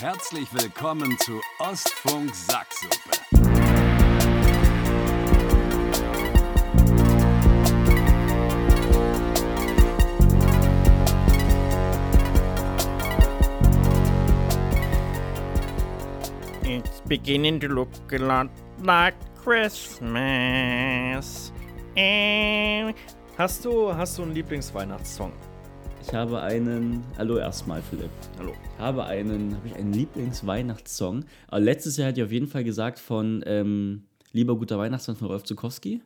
Herzlich willkommen zu Ostfunk Sacksuppe. It's beginning to look a lot like Christmas. And hast du, hast du einen Lieblingsweihnachtssong? Ich habe einen. Hallo erstmal, Philipp. Hallo. Ich habe einen. Habe ich einen Lieblingsweihnachtssong? Aber letztes Jahr hat ich auf jeden Fall gesagt von ähm, Lieber guter Weihnachtsmann von Rolf Zukowski.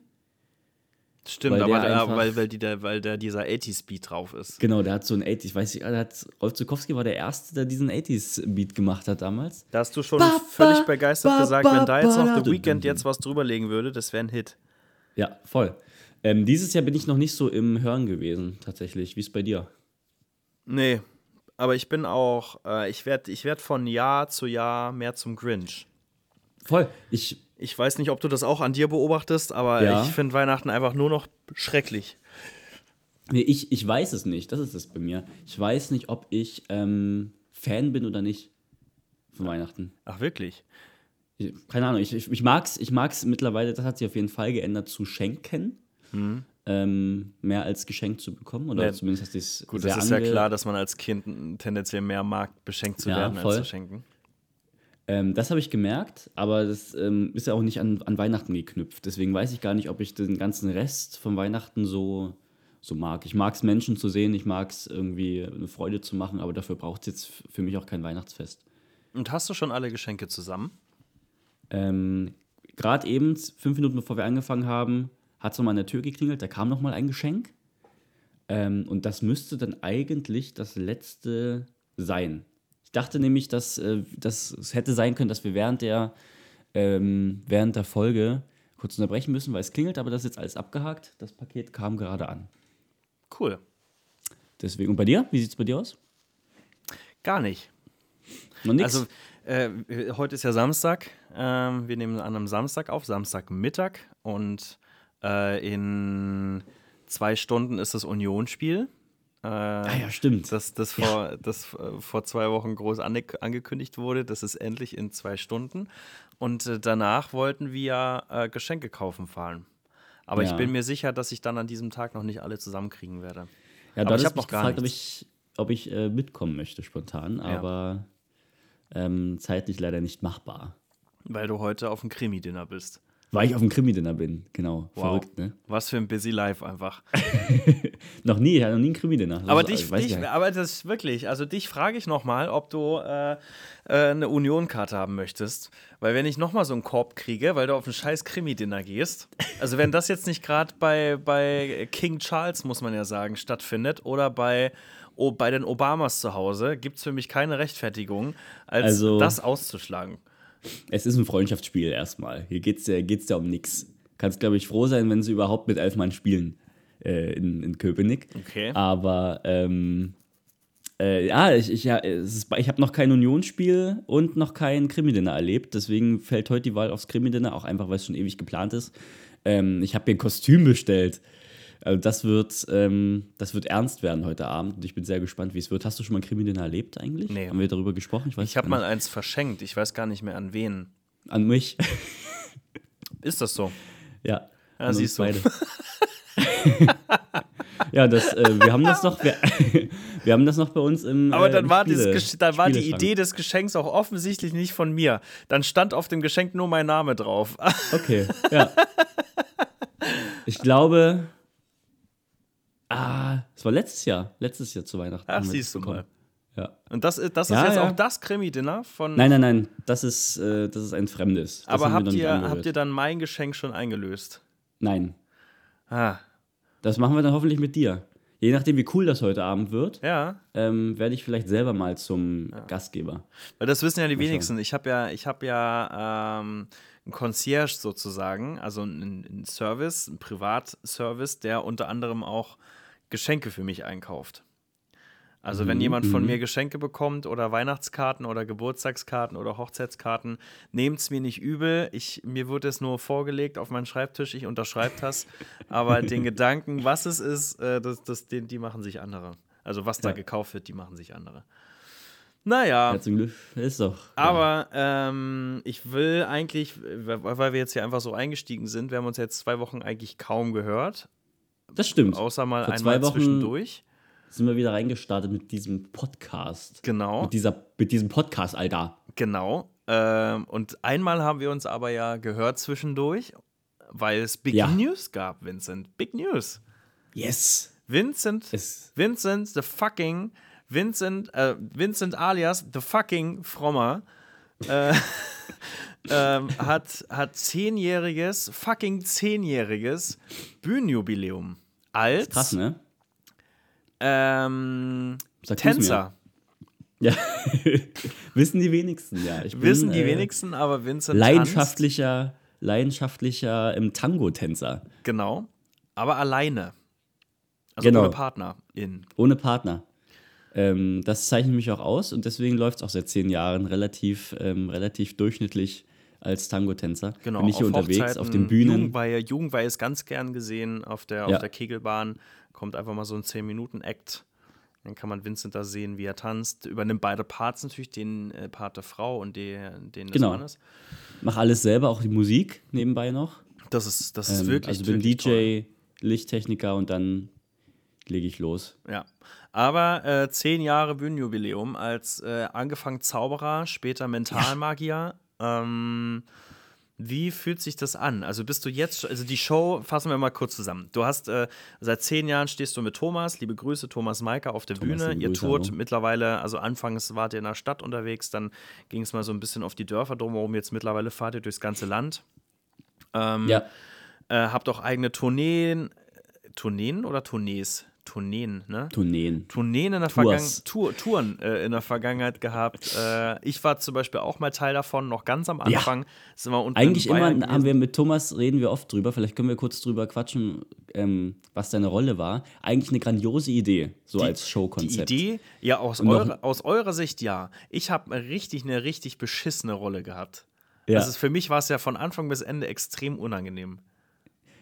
Stimmt, Weil aber einfach- weil, weil, die, der, weil der dieser 80s-Beat drauf ist. Genau, der hat so einen 80s. Ich weiß nicht, der hat, Rolf Zukowski war der Erste, der diesen 80s-Beat gemacht hat damals. Da hast du schon Ba, völlig ba, begeistert ba, gesagt, wenn da jetzt noch ba, The da. Weeknd jetzt was drüberlegen würde, das wäre ein Hit. Ja, voll. Ähm, dieses Jahr bin ich noch nicht so im Hören gewesen, tatsächlich. Wie ist bei dir? Nee, aber ich bin auch, äh, ich werde ich werd von Jahr zu Jahr mehr zum Grinch. Voll. Ich, Ich weiß nicht, ob du das auch an dir beobachtest, aber Ja. ich finde Weihnachten einfach nur noch schrecklich. nee, ich, ich weiß es nicht. Das ist es bei mir. Ich weiß nicht, ob ich ähm, Fan bin oder nicht von Weihnachten. Ach, wirklich? Ich- keine Ahnung, ich, ich, ich mag es ich mag's mittlerweile, das hat sich auf jeden Fall geändert, zu schenken. Ähm, mehr als geschenkt zu bekommen. Oder. Ja, zumindest hat es Gut, das ist ja klar, dass man als Kind tendenziell mehr mag, beschenkt zu Ja, werden, voll. als zu schenken. Ähm, das habe ich gemerkt, aber das ähm, ist ja auch nicht an, an Weihnachten geknüpft. Deswegen weiß ich gar nicht, ob ich den ganzen Rest von Weihnachten so, so mag. Ich mag es, Menschen zu sehen, ich mag es irgendwie eine Freude zu machen, aber dafür braucht es jetzt für mich auch kein Weihnachtsfest. Und hast du schon alle Geschenke zusammen? Ähm, Gerade eben, fünf Minuten bevor wir angefangen haben, hat es nochmal an der Tür geklingelt, da kam nochmal ein Geschenk. Ähm, und das müsste dann eigentlich das letzte sein. Ich dachte nämlich, dass, äh, dass es hätte sein können, dass wir während der, ähm, während der Folge kurz unterbrechen müssen, weil es klingelt, aber das ist jetzt alles abgehakt. Das Paket kam gerade an. Cool. Deswegen, und bei dir? Wie sieht es bei dir aus? Gar nicht. Noch nichts? Also, äh, heute ist ja Samstag. Ähm, wir nehmen an einem Samstag auf, Samstagmittag. Und äh, in zwei Stunden ist das Unionsspiel. Äh, ah ja, stimmt. das, das, vor, das äh, vor zwei Wochen groß ange angekündigt wurde. Das ist endlich in zwei Stunden. Und äh, danach wollten wir äh, Geschenke kaufen fahren. Aber ich Ja. bin mir sicher, dass ich dann an diesem Tag noch nicht alle zusammenkriegen werde. Ja, Aber du ich hab mich noch gefragt, ob ich, ob ich äh, mitkommen möchte spontan, aber ähm, zeitlich leider nicht machbar. Weil du heute auf dem Krimi-Dinner bist. Weil ich auf dem Krimi-Dinner bin, genau. Wow. Verrückt, ne? Was für ein busy Life einfach. Noch nie, ich hatte noch nie ein Krimi-Dinner. Aber ist- dich, dich ich ja. aber das ist wirklich, also dich frage ich nochmal, ob du äh, äh, eine Union-Karte haben möchtest. Weil wenn ich nochmal so einen Korb kriege, weil du auf ein scheiß Krimi-Dinner gehst, also wenn das jetzt nicht gerade bei, bei King Charles, muss man ja sagen, stattfindet, oder bei, oh, bei den Obamas zu Hause, gibt es für mich keine Rechtfertigung, als Also- das auszuschlagen. Es ist ein Freundschaftsspiel erstmal. Hier geht es ja, geht's ja um nichts. Kannst, glaube ich, froh sein, wenn sie überhaupt mit elf Mann spielen äh, in, in Köpenick. Okay. Aber ähm, äh, ja, ich, ich, ja, ist, ich habe noch kein Unionsspiel und noch kein Krimi-Dinner erlebt. Deswegen fällt heute die Wahl aufs Krimi-Dinner, auch einfach, weil es schon ewig geplant ist. Ähm, ich habe mir ein Kostüm bestellt. Also das wird, ähm, das wird ernst werden heute Abend und ich bin sehr gespannt, wie es wird. Hast du schon mal Krimi-Dinner erlebt eigentlich? Nee. Haben wir darüber gesprochen? weiß Ich habe mal eins verschenkt, ich weiß gar nicht mehr an wen. An mich. Ist das so? ja. Ja, an siehst du. beide. ja, das, äh, wir haben das noch, wir, wir haben das noch bei uns im. Aber äh, dann im war, Spiele- Gesch- dann war die. Idee des Geschenks auch offensichtlich nicht von mir. Dann stand auf dem Geschenk nur mein Name drauf. Okay, ja. Ich glaube. Ah, es war letztes Jahr. Letztes Jahr zu Weihnachten. Ach, siehst du mal. Ja. Und das ist, das ist Ja, jetzt ja. auch das Krimi-Dinner von. Nein, nein, nein. Das ist, äh, das ist ein fremdes. Das aber habt ihr, habt ihr dann mein Geschenk schon eingelöst? Nein. Ah, Das machen wir dann hoffentlich mit dir. Je nachdem, wie cool das heute Abend wird, ja. ähm, werde ich vielleicht selber mal zum Gastgeber. Weil das wissen ja die Mal schauen. wenigsten. Ich habe ja, ich habe ja ähm, einen Concierge sozusagen, also einen, einen Service, einen Privatservice, der unter anderem auch Geschenke für mich einkauft. Also wenn jemand von mir Geschenke bekommt oder Weihnachtskarten oder Geburtstagskarten oder Hochzeitskarten, nehmt es mir nicht übel. Ich, mir wird es nur vorgelegt auf meinen Schreibtisch, ich unterschreibe das. Aber den Gedanken, was es ist, äh, das, das, den, die machen sich andere. Also was da Ja. gekauft wird, die machen sich andere. Naja. Herzlichen Glück. Ist doch. Aber ähm, ich will eigentlich, weil wir jetzt hier einfach so eingestiegen sind, wir haben uns jetzt zwei Wochen eigentlich kaum gehört. Das stimmt. Außer mal Vor einmal zwei Wochen zwischendurch. sind wir wieder reingestartet mit diesem Podcast. Genau. Mit, dieser, mit diesem Podcast, Alter. Genau. Ähm, und einmal haben wir uns aber ja gehört zwischendurch, weil es Big Ja. News gab, Vincent. Big News. Yes. Vincent, Es, Vincent, the fucking, Vincent, äh, Vincent alias the fucking Frommer, äh, ähm, hat, hat zehnjähriges, fucking zehnjähriges Bühnenjubiläum. Als krass, ne? ähm, Tänzer. Ja. Wissen die wenigsten, ja. Bin, Wissen die äh, wenigsten, aber Vincent Leidenschaftlicher, leidenschaftlicher im Tango-Tänzer. Tanzt, genau, aber alleine. Also Genau. ohne Partner in. Ohne Partner. Ähm, das zeichnet mich auch aus und deswegen läuft es auch seit zehn Jahren relativ, ähm, relativ durchschnittlich als Tango-Tänzer. Genau, Bin ich hier auf unterwegs Hochzeiten, auf den Bühnen. Jugendweihe, Jugendweihe ist ganz gern gesehen auf der, Ja. auf der Kegelbahn. Kommt einfach mal so ein 10-Minuten-Act. Dann kann man Vincent da sehen, wie er tanzt. Übernimmt beide Parts natürlich, den äh, Part der Frau und den, den des Genau. Mannes. Mach alles selber, auch die Musik nebenbei noch. Das ist, das ist Ähm, wirklich, also bin wirklich DJ, toll. Lichttechniker und dann lege ich los. Ja. Aber äh, zehn Jahre Bühnenjubiläum als äh, angefangen Zauberer, später Mentalmagier. Ähm, wie fühlt sich das an? Also bist du jetzt, also die Show, fassen wir mal kurz zusammen. Du hast äh, seit zehn Jahren stehst du mit Thomas, liebe Grüße, Thomas Maika auf der Thomas, Bühne. Ihr Grüße, tourt hallo. mittlerweile, also anfangs wart ihr in der Stadt unterwegs, dann ging es mal so ein bisschen auf die Dörfer drumherum, jetzt mittlerweile fahrt ihr durchs ganze Land. Ähm, Ja, äh, habt auch eigene Tourneen, Tourneen oder Tournees? Tourneen, ne? Tourneen. Tourneen in der. Vergangenheit, Tour, Touren äh, in der Vergangenheit gehabt. Äh, ich war zum Beispiel auch mal Teil davon, noch ganz am Ja. Anfang. Sind wir unten Eigentlich immer haben gewesen. wir mit Thomas, reden wir oft drüber, vielleicht können wir kurz drüber quatschen, ähm, was deine Rolle war. Eigentlich eine grandiose Idee, so als die Showkonzept. Idee, ja, aus, eurer, aus eurer Sicht ja. Ich habe richtig eine richtig beschissene Rolle gehabt. Ja. Also für mich war es ja von Anfang bis Ende extrem unangenehm.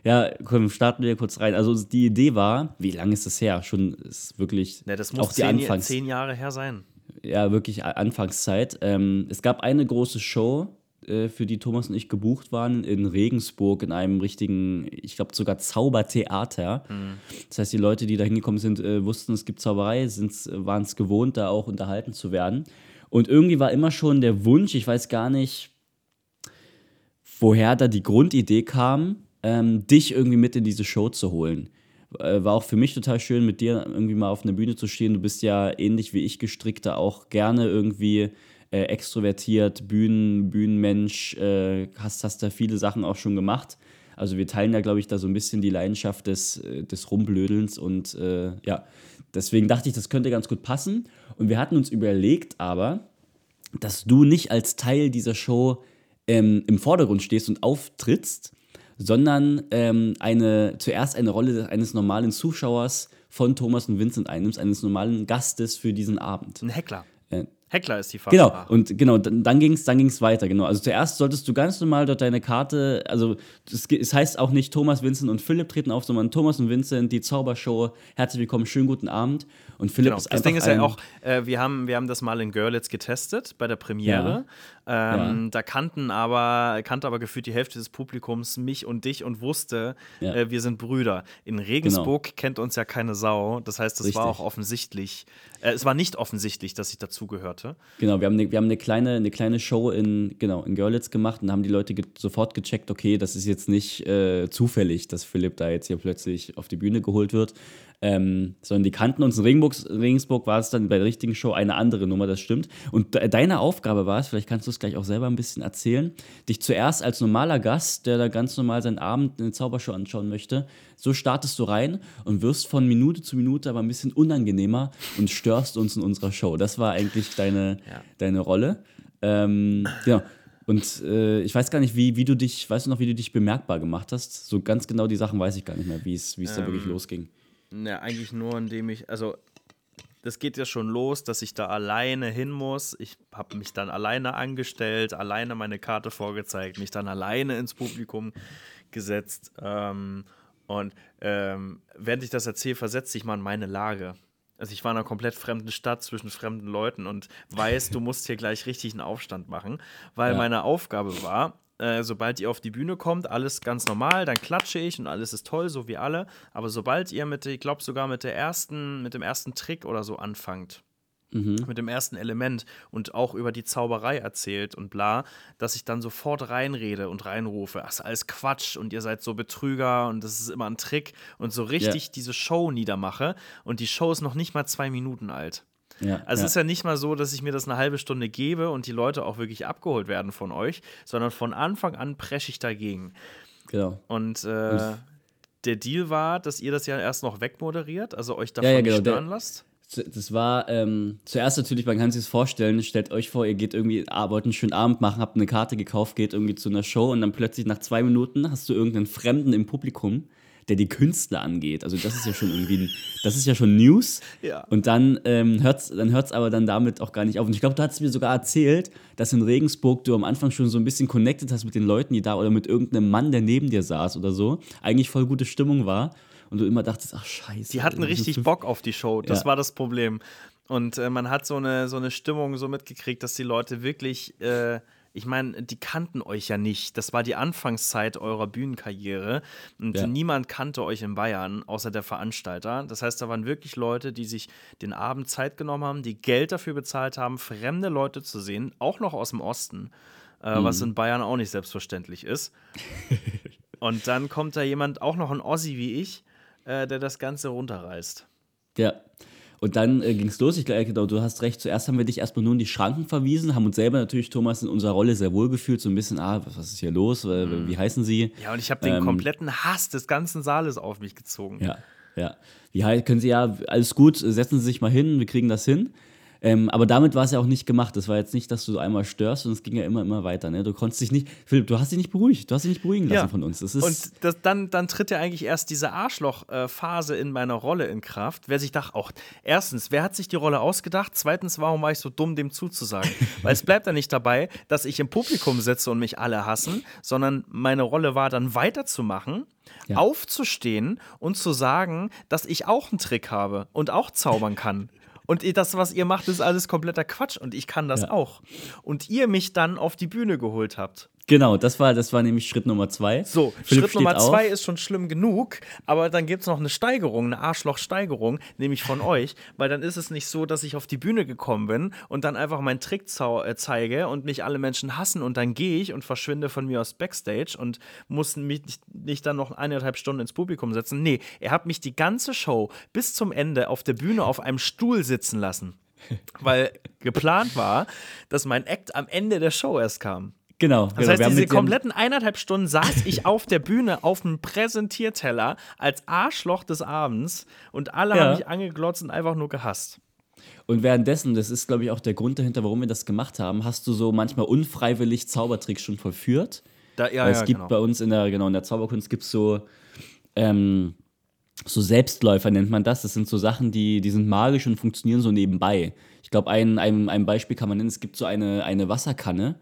Ja, komm, starten wir kurz rein. Also die Idee war, wie lange ist das her? Schon ist wirklich Ne, das muss auch die zehn, Anfangs, zehn Jahre her sein. ja wirklich Anfangszeit. Ähm, es gab eine große Show, äh, für die Thomas und ich gebucht waren in Regensburg in einem richtigen, ich glaube sogar Zaubertheater. Das heißt, die Leute, die da hingekommen sind, äh, wussten, es gibt Zauberei, waren es gewohnt, da auch unterhalten zu werden. Und irgendwie war immer schon der Wunsch, ich weiß gar nicht, woher da die Grundidee kam, ähm, dich irgendwie mit in diese Show zu holen. Äh, war auch für mich total schön, mit dir irgendwie mal auf einer Bühne zu stehen. Du bist ja ähnlich wie ich gestrickt, da auch gerne irgendwie äh, extrovertiert, Bühnen, Bühnenmensch, äh, hast, hast da viele Sachen auch schon gemacht. Also wir teilen ja, glaube ich, da so ein bisschen die Leidenschaft des, äh, des Rumblödelns und äh, ja, deswegen dachte ich, das könnte ganz gut passen. Und wir hatten uns überlegt aber, dass du nicht als Teil dieser Show ähm, im Vordergrund stehst und auftrittst, sondern ähm, eine, zuerst eine Rolle eines normalen Zuschauers von Thomas und Vincent einnimmst, eines normalen Gastes für diesen Abend. Ein Heckler. Äh, Heckler ist die Genau, Fachsprache. und genau, dann, dann ging es dann ging's weiter, genau. Also zuerst solltest du ganz normal dort deine Karte, also es, es heißt auch nicht Thomas, Vincent und Philipp treten auf, sondern Thomas und Vincent, die Zaubershow, herzlich willkommen, schönen guten Abend. Und Philipp Genau. ist Das einfach Ding ist ja auch, äh, wir, haben, wir haben das mal in Görlitz getestet bei der Premiere. Ähm, Da kannten aber, kannte aber gefühlt die Hälfte des Publikums mich und dich und wusste, Ja. äh, wir sind Brüder. In Regensburg kennt uns ja keine Sau. Das heißt, es war auch offensichtlich, äh, es war nicht offensichtlich, dass ich dazugehörte. Genau, wir haben eine, wir haben eine, kleine, eine kleine Show in, genau, in Görlitz gemacht und haben die Leute ge sofort gecheckt, okay, das ist jetzt nicht äh, zufällig, dass Philipp da jetzt hier plötzlich auf die Bühne geholt wird, ähm, sondern die kannten uns. In Regensburg, Regensburg war es dann bei der richtigen Show eine andere Nummer, das stimmt. Und de deine Aufgabe war es, vielleicht kannst du es gleich auch selber ein bisschen erzählen, dich zuerst als normaler Gast, der da ganz normal seinen Abend eine Zaubershow anschauen möchte, so startest du rein und wirst von Minute zu Minute aber ein bisschen unangenehmer und störst uns in unserer Show. Das war eigentlich deine, Ja. deine Rolle. Ähm, genau. Und äh, ich weiß gar nicht, wie, wie du dich, weißt du noch, wie du dich bemerkbar gemacht hast? So ganz genau die Sachen weiß ich gar nicht mehr, wie es wie es da wirklich losging. Ne, eigentlich nur, indem ich, also das geht ja schon los, dass ich da alleine hin muss. Ich habe mich dann alleine angestellt, alleine meine Karte vorgezeigt, mich dann alleine ins Publikum gesetzt. Ähm, und ähm, während ich das erzähle, versetze ich mal in meine Lage. Also ich war in einer komplett fremden Stadt zwischen fremden Leuten und weiß, du musst hier gleich richtig einen Aufstand machen, weil Ja. meine Aufgabe war, äh, sobald ihr auf die Bühne kommt, alles ganz normal, dann klatsche ich und alles ist toll, so wie alle. Aber sobald ihr mit, ich glaube sogar mit der ersten, mit dem ersten Trick oder so anfangt, mit dem ersten Element und auch über die Zauberei erzählt und bla, dass ich dann sofort reinrede und reinrufe, das ist alles Quatsch und ihr seid so Betrüger und das ist immer ein Trick und so richtig diese Show niedermache und die Show ist noch nicht mal zwei Minuten alt. Ja, Also ja. es ist ja nicht mal so, dass ich mir das eine halbe Stunde gebe und die Leute auch wirklich abgeholt werden von euch, sondern von Anfang an presche ich dagegen. genau. Und äh, der Deal war, dass ihr das ja erst noch wegmoderiert, also euch davon Ja, ja, genau, stören lasst. Das war ähm, zuerst natürlich, man kann sich das vorstellen, stellt euch vor, ihr geht irgendwie, ah, wollt einen schönen Abend machen, habt eine Karte gekauft, geht irgendwie zu einer Show und dann plötzlich nach zwei Minuten hast du irgendeinen Fremden im Publikum, der die Künstler angeht. Also das ist ja schon irgendwie, das ist ja schon News. Ja. Und dann ähm, hört es dann hört's aber dann damit auch gar nicht auf. Und ich glaube, du hast mir sogar erzählt, dass in Regensburg du am Anfang schon so ein bisschen connected hast mit den Leuten, die da oder mit irgendeinem Mann, der neben dir saß oder so, eigentlich voll gute Stimmung war. Und du immer dachtest, ach scheiße. Die hatten richtig Bock auf die Show. Das Ja. war das Problem. Und äh, man hat so eine, so eine Stimmung so mitgekriegt, dass die Leute wirklich, äh, ich meine, die kannten euch ja nicht. Das war die Anfangszeit eurer Bühnenkarriere. Und Ja. niemand kannte euch in Bayern, außer der Veranstalter. Das heißt, da waren wirklich Leute, die sich den Abend Zeit genommen haben, die Geld dafür bezahlt haben, fremde Leute zu sehen, auch noch aus dem Osten. Äh, Mhm. Was in Bayern auch nicht selbstverständlich ist. Und dann kommt da jemand, auch noch ein Ossi wie ich, äh, der das Ganze runterreißt. Ja. Und dann äh, ging es los. Ich glaube, genau, du hast recht. Zuerst haben wir dich erstmal nur in die Schranken verwiesen, haben uns selber natürlich, Thomas, in unserer Rolle sehr wohl gefühlt. So ein bisschen, ah, was, was ist hier los? Mhm. Wie heißen sie? Ja, und ich habe den Ähm, kompletten Hass des ganzen Saales auf mich gezogen. Ja, ja. Wie können Sie ja, alles gut, setzen Sie sich mal hin, wir kriegen das hin. Ähm, aber damit war es ja auch nicht gemacht. Das war jetzt nicht, dass du einmal störst und es ging ja immer, immer weiter. Ne? Du konntest dich nicht, Philipp, du hast dich nicht beruhigt. Du hast dich nicht beruhigen lassen Ja. von uns. Das ist, Und das, dann, dann tritt ja eigentlich erst diese Arschloch-Phase in meiner Rolle in Kraft. Wer sich dachte, auch, erstens, wer hat sich die Rolle ausgedacht? Zweitens, warum war ich so dumm, dem zuzusagen? Weil es bleibt ja nicht dabei, dass ich im Publikum sitze und mich alle hassen, sondern meine Rolle war dann weiterzumachen, Ja. aufzustehen und zu sagen, dass ich auch einen Trick habe und auch zaubern kann. Und das, was ihr macht, ist alles kompletter Quatsch und ich kann das Ja. auch. Und ihr mich dann auf die Bühne geholt habt. Genau, das war, das war nämlich Schritt Nummer zwei. So, Philipp Schritt Nummer steht auf. zwei ist schon schlimm genug, aber dann gibt es noch eine Steigerung, eine Arschloch-Steigerung, nämlich von euch, weil dann ist es nicht so, dass ich auf die Bühne gekommen bin und dann einfach meinen Trick äh, zeige und mich alle Menschen hassen und dann gehe ich und verschwinde von mir aus Backstage und muss mich nicht, nicht dann noch eineinhalb Stunden ins Publikum setzen. Nee, er hat mich die ganze Show bis zum Ende auf der Bühne auf einem Stuhl sitzen lassen. Weil geplant war, dass mein Act am Ende der Show erst kam. Genau, Das genau. heißt, diese kompletten eineinhalb Stunden saß ich auf der Bühne auf dem Präsentierteller als Arschloch des Abends und alle Ja. haben mich angeglotzt und einfach nur gehasst. Und währenddessen, das ist, glaube ich, auch der Grund dahinter, warum wir das gemacht haben, hast du so manchmal unfreiwillig Zaubertricks schon vollführt. Da, ja, Weil ja, es gibt genau. bei uns in der, genau, in der Zauberkunst gibt es so, ähm, so Selbstläufer nennt man das. Das sind so Sachen, die, die sind magisch und funktionieren so nebenbei. Ich glaube, ein, ein, ein Beispiel kann man nennen, es gibt so eine, eine Wasserkanne.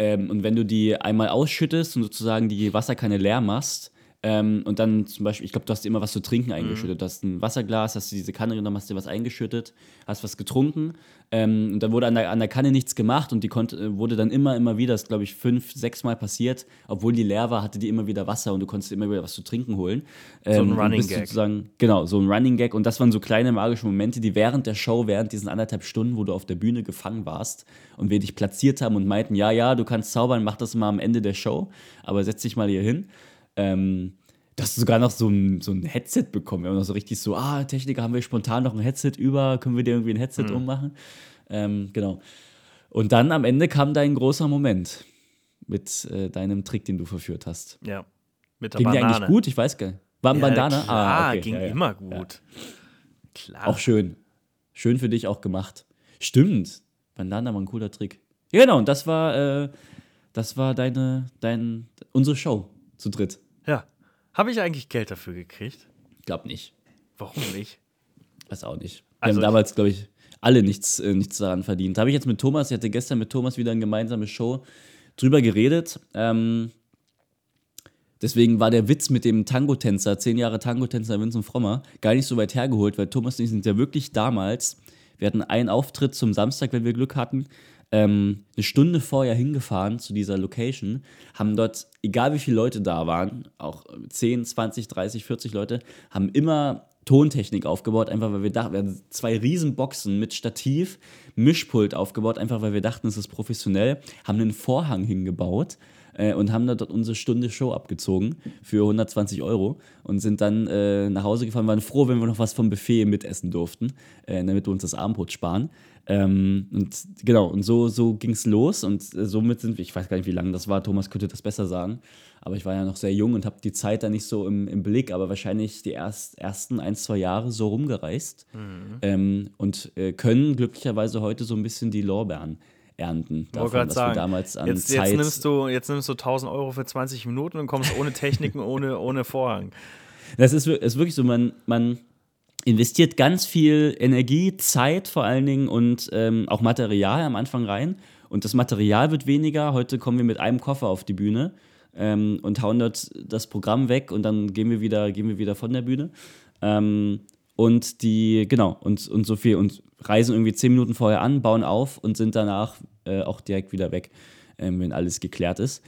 Ähm, und wenn du die einmal ausschüttest und sozusagen die Wasserkanne leer machst, ähm, und dann zum Beispiel, ich glaube, du hast immer was zu trinken eingeschüttet. Du hast ein Wasserglas, hast du diese Kanne genommen, hast dir was eingeschüttet, hast was getrunken. Ähm, und dann wurde an der, an der Kanne nichts gemacht und die konnte, äh, wurde dann immer, immer wieder, das glaube ich fünf, sechs Mal passiert, obwohl die leer war, hatte die immer wieder Wasser und du konntest immer wieder was zu trinken holen. Ähm, und Running bist Gag. Sozusagen, genau, so ein Running Gag. Und das waren so kleine magische Momente, die während der Show, während diesen anderthalb Stunden, wo du auf der Bühne gefangen warst und wir dich platziert haben und meinten, ja, ja, du kannst zaubern, mach das mal am Ende der Show, aber setz dich mal hier hin. Ähm, du hast sogar noch so ein, so ein Headset bekommen. Wir haben noch so richtig so, ah, Techniker, haben wir spontan noch ein Headset über, können wir dir irgendwie ein Headset Hm. ummachen? Ähm, genau. Und dann am Ende kam dein großer Moment mit äh, deinem Trick, den du verführt hast. Ja. Mit der Ging dir Banane. eigentlich gut? Ich weiß gar nicht. War ein Ja, Bandana? Klar, ah, okay. ging ja, ja. immer gut. Klar. Auch schön. Schön für dich auch gemacht. Stimmt. Bandana war ein cooler Trick. Ja, genau. Und das war, äh, das war deine, dein, unsere Show zu dritt. ja. Habe ich eigentlich Geld dafür gekriegt? Glaub nicht. Warum nicht? Weiß auch nicht. Wir Also haben damals, glaube ich, alle nichts, äh, nichts daran verdient. Habe ich jetzt mit Thomas, ich hatte gestern mit Thomas wieder eine gemeinsame Show drüber geredet. Ähm, Deswegen war der Witz mit dem Tango-Tänzer, zehn Jahre Tango-Tänzer Vincent Frommer, gar nicht so weit hergeholt, weil Thomas und ich sind ja wirklich damals, wir hatten einen Auftritt zum Samstag, wenn wir Glück hatten, ähm, eine Stunde vorher hingefahren zu dieser Location, haben dort, egal wie viele Leute da waren, auch 10, 20, 30, 40 Leute, haben immer Tontechnik aufgebaut, einfach weil wir dachten, wir hatten zwei Riesenboxen mit Stativ, Mischpult aufgebaut, einfach weil wir dachten, es ist professionell, haben einen Vorhang hingebaut äh, und haben dort unsere Stunde Show abgezogen für 120 Euro und sind dann äh, nach Hause gefahren, waren froh, wenn wir noch was vom Buffet mitessen durften, äh, damit wir uns das Abendbrot sparen. Ähm, und genau, und so, so ging es los und äh, somit sind wir, ich weiß gar nicht, wie lange das war, Thomas könnte das besser sagen, aber ich war ja noch sehr jung und habe die Zeit da nicht so im, im Blick, aber wahrscheinlich die erst, ersten ein, zwei Jahre so rumgereist mhm. ähm, und äh, können glücklicherweise heute so ein bisschen die Lorbeeren ernten. Davon, was sagen, wir damals an jetzt, Zeit jetzt, nimmst du, jetzt nimmst du 1000 Euro für 20 Minuten und kommst ohne Techniken, ohne, ohne Vorhang. Das ist, ist wirklich so, man, man investiert ganz viel Energie, Zeit vor allen Dingen und ähm, auch Material am Anfang rein. Und das Material wird weniger. Heute kommen wir mit einem Koffer auf die Bühne ähm, und hauen dort das Programm weg und dann gehen wir wieder, gehen wir wieder von der Bühne. Ähm, und die, genau, und, und so viel und reisen irgendwie zehn Minuten vorher an, bauen auf und sind danach äh, auch direkt wieder weg, äh, wenn alles geklärt ist.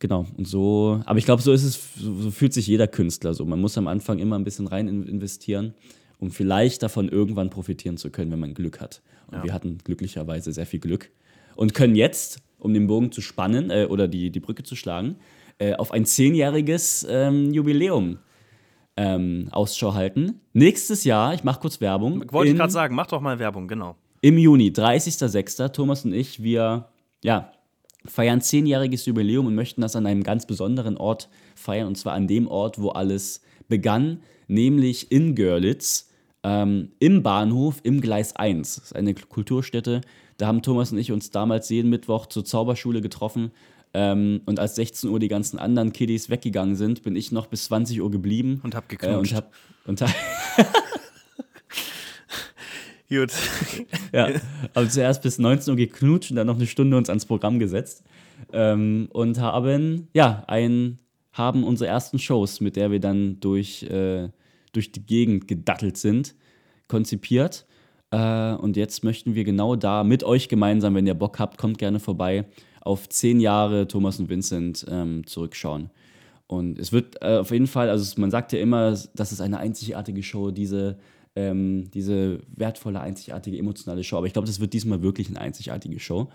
Genau, und so, aber ich glaube, so ist es, so, so, fühlt sich jeder Künstler so. Man muss am Anfang immer ein bisschen rein investieren, um vielleicht davon irgendwann profitieren zu können, wenn man Glück hat. Und ja. wir hatten glücklicherweise sehr viel Glück und können jetzt, um den Bogen zu spannen äh, oder die, die Brücke zu schlagen, äh, auf ein zehnjähriges ähm, Jubiläum ähm, Ausschau halten. Nächstes Jahr, ich mache kurz Werbung. Wollte ich gerade sagen, mach doch mal Werbung, genau. Im Juni, 30.06., Thomas und ich, wir ja, feiern zehnjähriges Jubiläum und möchten das an einem ganz besonderen Ort feiern. Und zwar an dem Ort, wo alles begann, nämlich in Görlitz, ähm, im Bahnhof, im Gleis 1. Das ist eine Kulturstätte. Da haben Thomas und ich uns damals jeden Mittwoch zur Zauberschule getroffen ähm, und als 16 Uhr die ganzen anderen Kiddies weggegangen sind, bin ich noch bis 20 Uhr geblieben. Und hab geknutscht. Äh, und hab, und Gut. ja, aber zuerst bis 19 Uhr geknutscht und dann noch eine Stunde uns ans Programm gesetzt. Ähm, und haben, ja, ein, haben unsere ersten Shows, mit der wir dann durch, äh, durch die Gegend gedattelt sind, konzipiert. Äh, und jetzt möchten wir genau da mit euch gemeinsam, wenn ihr Bock habt, kommt gerne vorbei, auf zehn Jahre Thomas und Vincent ähm, zurückschauen. Und es wird äh, auf jeden Fall, also man sagt ja immer, das ist eine einzigartige Show, diese, ähm, diese wertvolle, einzigartige, emotionale Show. Aber ich glaube, das wird diesmal wirklich eine einzigartige Show,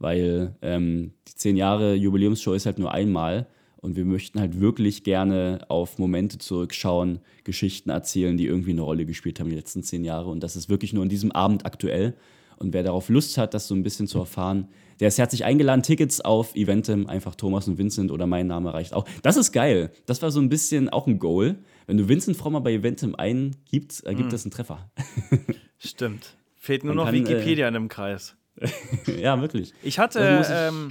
weil ähm, die zehn Jahre Jubiläumsshow ist halt nur einmal. Und wir möchten halt wirklich gerne auf Momente zurückschauen, Geschichten erzählen, die irgendwie eine Rolle gespielt haben die letzten zehn Jahre. Und das ist wirklich nur an diesem Abend aktuell. Und wer darauf Lust hat, das so ein bisschen zu erfahren, der ist herzlich eingeladen. Tickets auf Eventim, einfach Thomas und Vincent oder mein Name reicht auch. Das ist geil. Das war so ein bisschen auch ein Goal. Wenn du Vincent Frommer bei Eventim eingibst, ergibt mhm. das einen Treffer. Stimmt. Fehlt nur noch kann, Wikipedia äh, in dem Kreis. ja, wirklich. Ich hatte, ich ähm,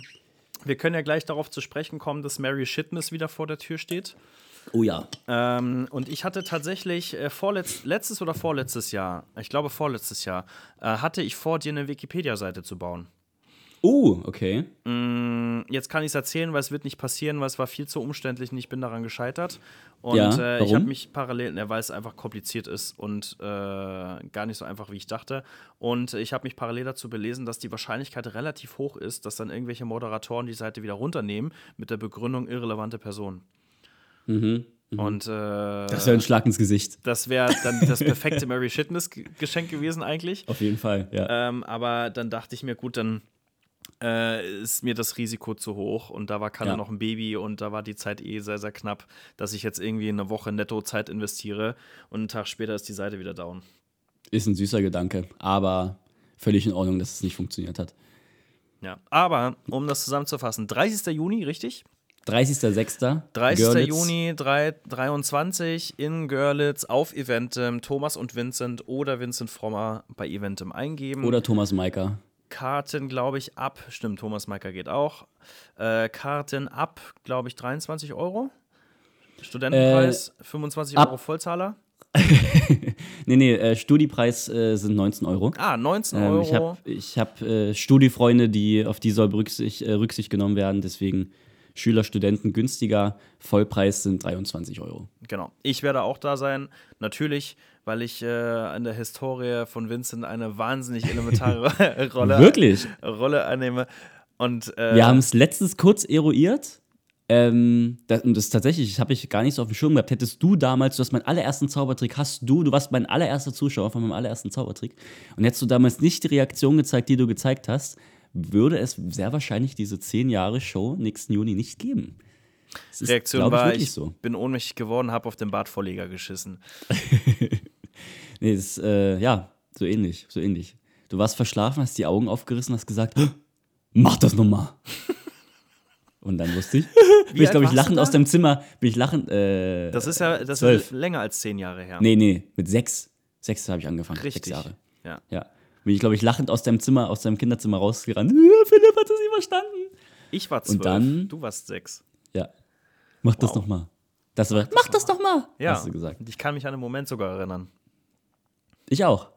wir können ja gleich darauf zu sprechen kommen, dass Mary Shitness wieder vor der Tür steht. Oh ja. Ähm, und ich hatte tatsächlich äh, vorletz letztes oder vorletztes Jahr, ich glaube vorletztes Jahr, äh, hatte ich vor, dir eine Wikipedia-Seite zu bauen. Oh, okay. Mm, jetzt kann ich es erzählen, weil es wird nicht passieren, weil es war viel zu umständlich und ich bin daran gescheitert. Und ja, äh, ich habe mich parallel, ne, weil es einfach kompliziert ist und äh, gar nicht so einfach, wie ich dachte. Und ich habe mich parallel dazu belesen, dass die Wahrscheinlichkeit relativ hoch ist, dass dann irgendwelche Moderatoren die Seite wieder runternehmen mit der Begründung irrelevante Person. Mhm. Mhm. Und, äh, das wäre ein Schlag ins Gesicht. Das wäre dann das perfekte Mary Shitness-Geschenk gewesen, eigentlich. Auf jeden Fall, ja. Ähm, aber dann dachte ich mir, gut, dann äh, ist mir das Risiko zu hoch. Und da war Kalle ja. noch ein Baby und da war die Zeit eh sehr, sehr knapp, dass ich jetzt irgendwie eine Woche netto Zeit investiere und einen Tag später ist die Seite wieder down. Ist ein süßer Gedanke, aber völlig in Ordnung, dass es nicht funktioniert hat. Ja, aber um das zusammenzufassen, 30. Juni, richtig? 30.06. 30. Görlitz. Juni 3, 23 in Görlitz auf Eventim. Thomas und Vincent oder Vincent Frommer bei Eventim eingeben. Oder Thomas Maiker. Karten, glaube ich, ab. Stimmt, Thomas Maiker geht auch. Äh, Karten ab, glaube ich, 23 Euro. Studentenpreis äh, 25 ab. Euro Vollzahler. nee, nee, äh, Studiepreis äh, sind 19 Euro. Ah, 19 Euro. Ähm, ich habe hab, äh, Studiefreunde, die, auf die soll Rücksicht, äh, Rücksicht genommen werden, deswegen Schüler, Studenten günstiger. Vollpreis sind 23 Euro. Genau. Ich werde auch da sein. Natürlich, weil ich äh, in der Historie von Vincent eine wahnsinnig elementare Rolle, Wirklich? Rolle einnehme. Und äh, Wir haben es letztens kurz eruiert. Ähm, das, und das tatsächlich, das habe ich gar nicht so auf dem Schirm gehabt. Hättest du damals, du hast meinen allerersten Zaubertrick, hast du, du warst mein allererster Zuschauer von meinem allerersten Zaubertrick. Und hättest du damals nicht die Reaktion gezeigt, die du gezeigt hast, würde es sehr wahrscheinlich diese 10 Jahre Show nächsten Juni nicht geben. Ist, Reaktion glaub war, ich so. bin ohnmächtig geworden, habe auf den Bartvorleger geschissen. Nee, das ist, äh, ja, so ähnlich, so ähnlich. Du warst verschlafen, hast die Augen aufgerissen, hast gesagt, "Hä? mach das nochmal. Und dann wusste ich, bin ich, glaube ich, lachend aus dem Zimmer, bin ich lachend, äh, Das ist ja das Zwölf. ist länger als zehn Jahre her. nee, nee, mit sechs. Sechs habe ich angefangen, Richtig. sechs Jahre. Ja. Ja. Bin ich, glaube ich, lachend aus deinem Zimmer, aus deinem Kinderzimmer rausgerannt. "Ja, Philipp hat das nicht verstanden. Ich war zwölf, dann- du warst sechs. Ja. Mach das Wow. nochmal. Das war, mach das doch mal, Ja, hast du gesagt. und ich kann mich an den Moment sogar erinnern. Ich auch.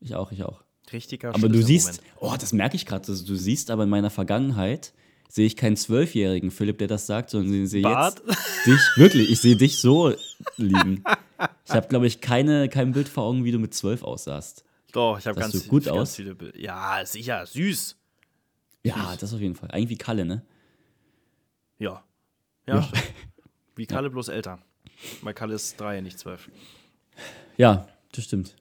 Ich auch, ich auch. Richtiger Aber du siehst, oh, das merke ich gerade, du siehst aber in meiner Vergangenheit, sehe ich keinen Zwölfjährigen, Philipp, der das sagt, sondern ich sehe Bart? jetzt dich, wirklich, ich sehe dich so liegen. Ich habe, glaube ich, keine, kein Bild vor Augen, wie du mit zwölf aussahst. Doch, ich habe ganz, du gut ganz aus? viele Bilder. Ja, sicher, süß. Ja, das auf jeden Fall. Eigentlich wie Kalle, ne? Ja. Ja. Wie Kalle bloß älter. Weil Kalle ist drei, nicht zwölf. Ja, das stimmt.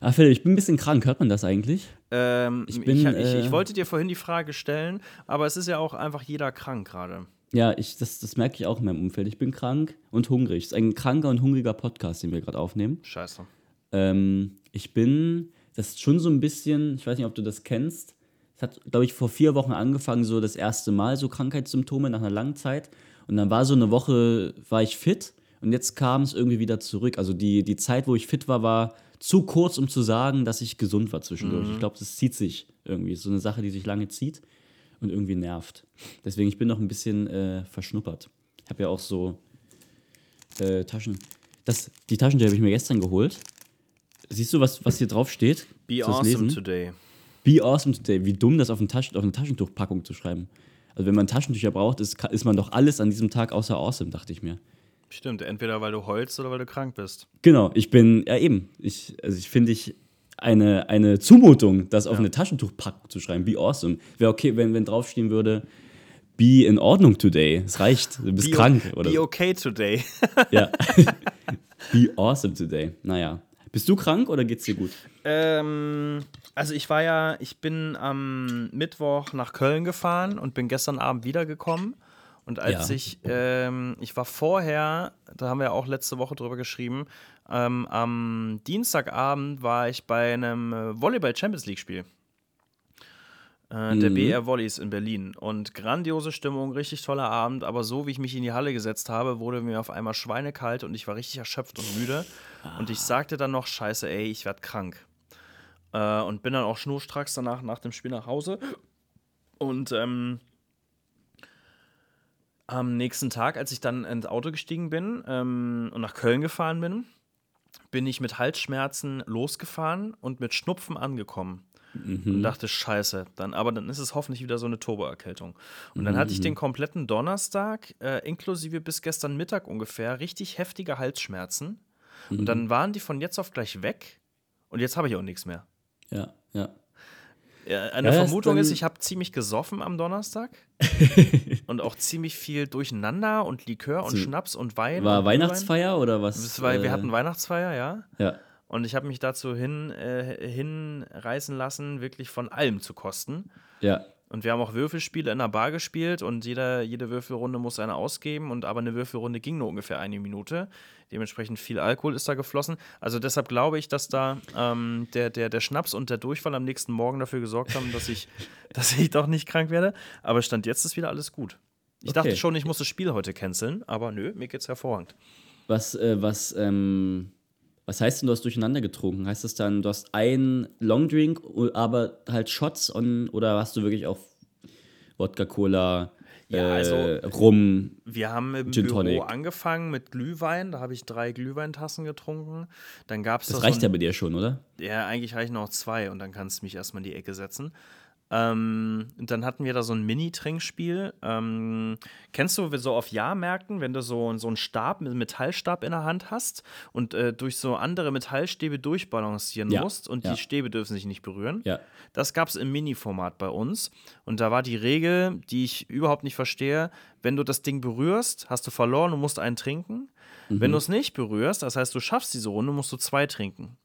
Ah, Philipp, ich bin ein bisschen krank, hört man das eigentlich? Ähm, Ich ich, bin, ich, äh, ich wollte dir vorhin die Frage stellen, aber es ist ja auch einfach jeder krank gerade. Ja, ich, das, das merke ich auch in meinem Umfeld. Ich bin krank und hungrig. Es ist ein kranker und hungriger Podcast, den wir gerade aufnehmen. Scheiße. Ähm, ich bin, das ist schon so ein bisschen, ich weiß nicht, ob du das kennst. Es hat, glaube ich, vor vier Wochen angefangen, so das erste Mal, so Krankheitssymptome nach einer langen Zeit. Und dann war so eine Woche, war ich fit und jetzt kam es irgendwie wieder zurück. Also die, die Zeit, wo ich fit war, war zu kurz, um zu sagen, dass ich gesund war zwischendurch. Ich glaube, das zieht sich irgendwie. Es ist so eine Sache, die sich lange zieht und irgendwie nervt. Deswegen, ich bin noch ein bisschen äh, verschnuppert. Ich habe ja auch so äh, Taschen. Das, die Taschen, die habe ich mir gestern geholt. Siehst du, was, was hier drauf steht? Be awesome today. Be awesome today. Wie dumm, das auf, ein Taschen, auf eine Taschentuchpackung zu schreiben. Also, wenn man Taschentücher braucht, ist, ist man doch alles an diesem Tag außer awesome, dachte ich mir. Stimmt, entweder weil du heulst oder weil du krank bist. Genau, ich bin, ja eben. Ich, also, ich finde ich eine, eine Zumutung, das auf eine Taschentuchpackung zu schreiben. Be awesome. Wäre okay, wenn, wenn draufstehen würde, be in Ordnung today. Es reicht, du bist Be, krank. Oder be okay today. Ja. be awesome today. Naja. Bist du krank oder geht's dir gut? Ähm, also ich war ja, ich bin am Mittwoch nach Köln gefahren und bin gestern Abend wiedergekommen. Und als Ja. ich, ähm, ich war vorher, da haben wir auch letzte Woche drüber geschrieben, ähm, am Dienstagabend war ich bei einem äh, Volleyball Champions League Spiel. Äh, der Mhm. BR Volleys in Berlin. Und grandiose Stimmung, richtig toller Abend. Aber so wie ich mich in die Halle gesetzt habe, wurde mir auf einmal schweinekalt und ich war richtig erschöpft und müde. Und ich sagte dann noch: Scheiße, ey, ich werd krank. Äh, und bin dann auch schnurstracks danach nach dem Spiel nach Hause. Und ähm, am nächsten Tag, als ich dann ins Auto gestiegen bin ähm, und nach Köln gefahren bin, bin ich mit Halsschmerzen losgefahren und mit Schnupfen angekommen. Und dachte, scheiße, dann, aber dann ist es hoffentlich wieder so eine Turboerkältung. Und dann hatte ich den kompletten Donnerstag, äh, inklusive bis gestern Mittag ungefähr, richtig heftige Halsschmerzen. Und dann waren die von jetzt auf gleich weg. Und jetzt habe ich auch nichts mehr. Ja, ja. Ja, eine Ja, Vermutung ist, ich habe ziemlich gesoffen am Donnerstag. und auch ziemlich viel durcheinander und Likör und So, Schnaps und Wein. War. Weihnachtsfeier oder was? War, äh, wir hatten Weihnachtsfeier, ja. Ja. Und ich habe mich dazu hin, äh, hinreißen lassen, wirklich von allem zu kosten. Ja. Und wir haben auch Würfelspiele in der Bar gespielt und jeder, jede Würfelrunde muss eine ausgeben. Und aber eine Würfelrunde ging nur ungefähr eine Minute. Dementsprechend viel Alkohol ist da geflossen. Also deshalb glaube ich, dass da ähm, der, der, der Schnaps und der Durchfall am nächsten Morgen dafür gesorgt haben, dass ich, dass ich doch nicht krank werde. Aber Stand jetzt ist wieder alles gut. Ich Okay. dachte schon, ich muss das Spiel heute canceln, aber nö, mir geht's hervorragend. Was, äh, was, ähm, was heißt denn, du hast durcheinander getrunken? Heißt das dann, du hast einen Longdrink, aber halt Shots on, oder hast du wirklich auch Wodka, Cola, Ja, äh, also- Rum? Wir haben im Gin Büro Tonic. angefangen mit Glühwein. Da habe ich drei Glühweintassen getrunken. Dann gab es Das da reicht so ja ein, bei dir schon, oder? Ja, eigentlich reichen noch zwei und dann kannst du mich erstmal in die Ecke setzen. Ähm, und dann hatten wir da so ein Mini-Trinkspiel. Ähm, kennst du so auf Jahrmärkten, wenn du so, so einen Stab, einen Metallstab in der Hand hast und äh, durch so andere Metallstäbe durchbalancieren Ja, musst und ja. die Stäbe dürfen sich nicht berühren? Ja. Das gab es im Mini-Format bei uns. Und da war die Regel, die ich überhaupt nicht verstehe, wenn du das Ding berührst, hast du verloren und musst einen trinken. Wenn Mhm. du es nicht berührst, das heißt, du schaffst diese Runde, musst du zwei trinken.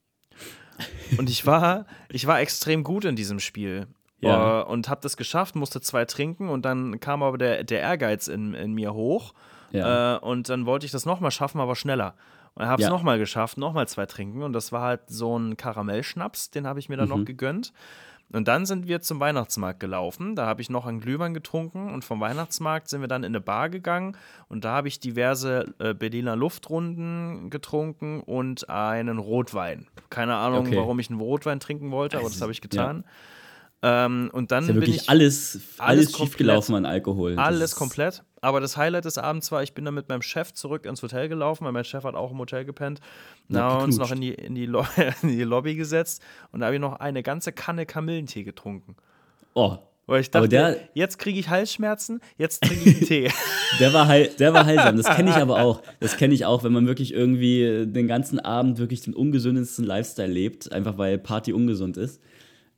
Und ich war, ich war extrem gut in diesem Spiel. Ja. Äh, und habe das geschafft, musste zwei trinken und dann kam aber der, der Ehrgeiz in, in mir hoch. Ja. Äh, und dann wollte ich das nochmal schaffen, aber schneller. Und habe es Ja. nochmal geschafft, nochmal zwei trinken. Und das war halt so ein Karamellschnaps, den habe ich mir dann Mhm. noch gegönnt. Und dann sind wir zum Weihnachtsmarkt gelaufen. Da habe ich noch einen Glühwein getrunken und vom Weihnachtsmarkt sind wir dann in eine Bar gegangen und da habe ich diverse äh, Berliner Luftrunden getrunken und einen Rotwein. Keine Ahnung, Okay. warum ich einen Rotwein trinken wollte, aber das habe ich getan. Ähm, und dann Ist ja wirklich ich alles, alles alles, schiefgelaufen an Alkohol. Alles komplett. Aber das Highlight des Abends war, ich bin dann mit meinem Chef zurück ins Hotel gelaufen, weil mein Chef hat auch im Hotel gepennt. Da haben wir uns noch in die, in, die Lo in die Lobby gesetzt und da habe ich noch eine ganze Kanne Kamillentee getrunken. Oh, Weil ich dachte, der- jetzt kriege ich Halsschmerzen, jetzt trinke ich einen Tee. der war, heil, der war heilsam. Das kenne ich aber auch. Das kenne ich auch, wenn man wirklich irgendwie den ganzen Abend wirklich den ungesündesten Lifestyle lebt, einfach weil Party ungesund ist.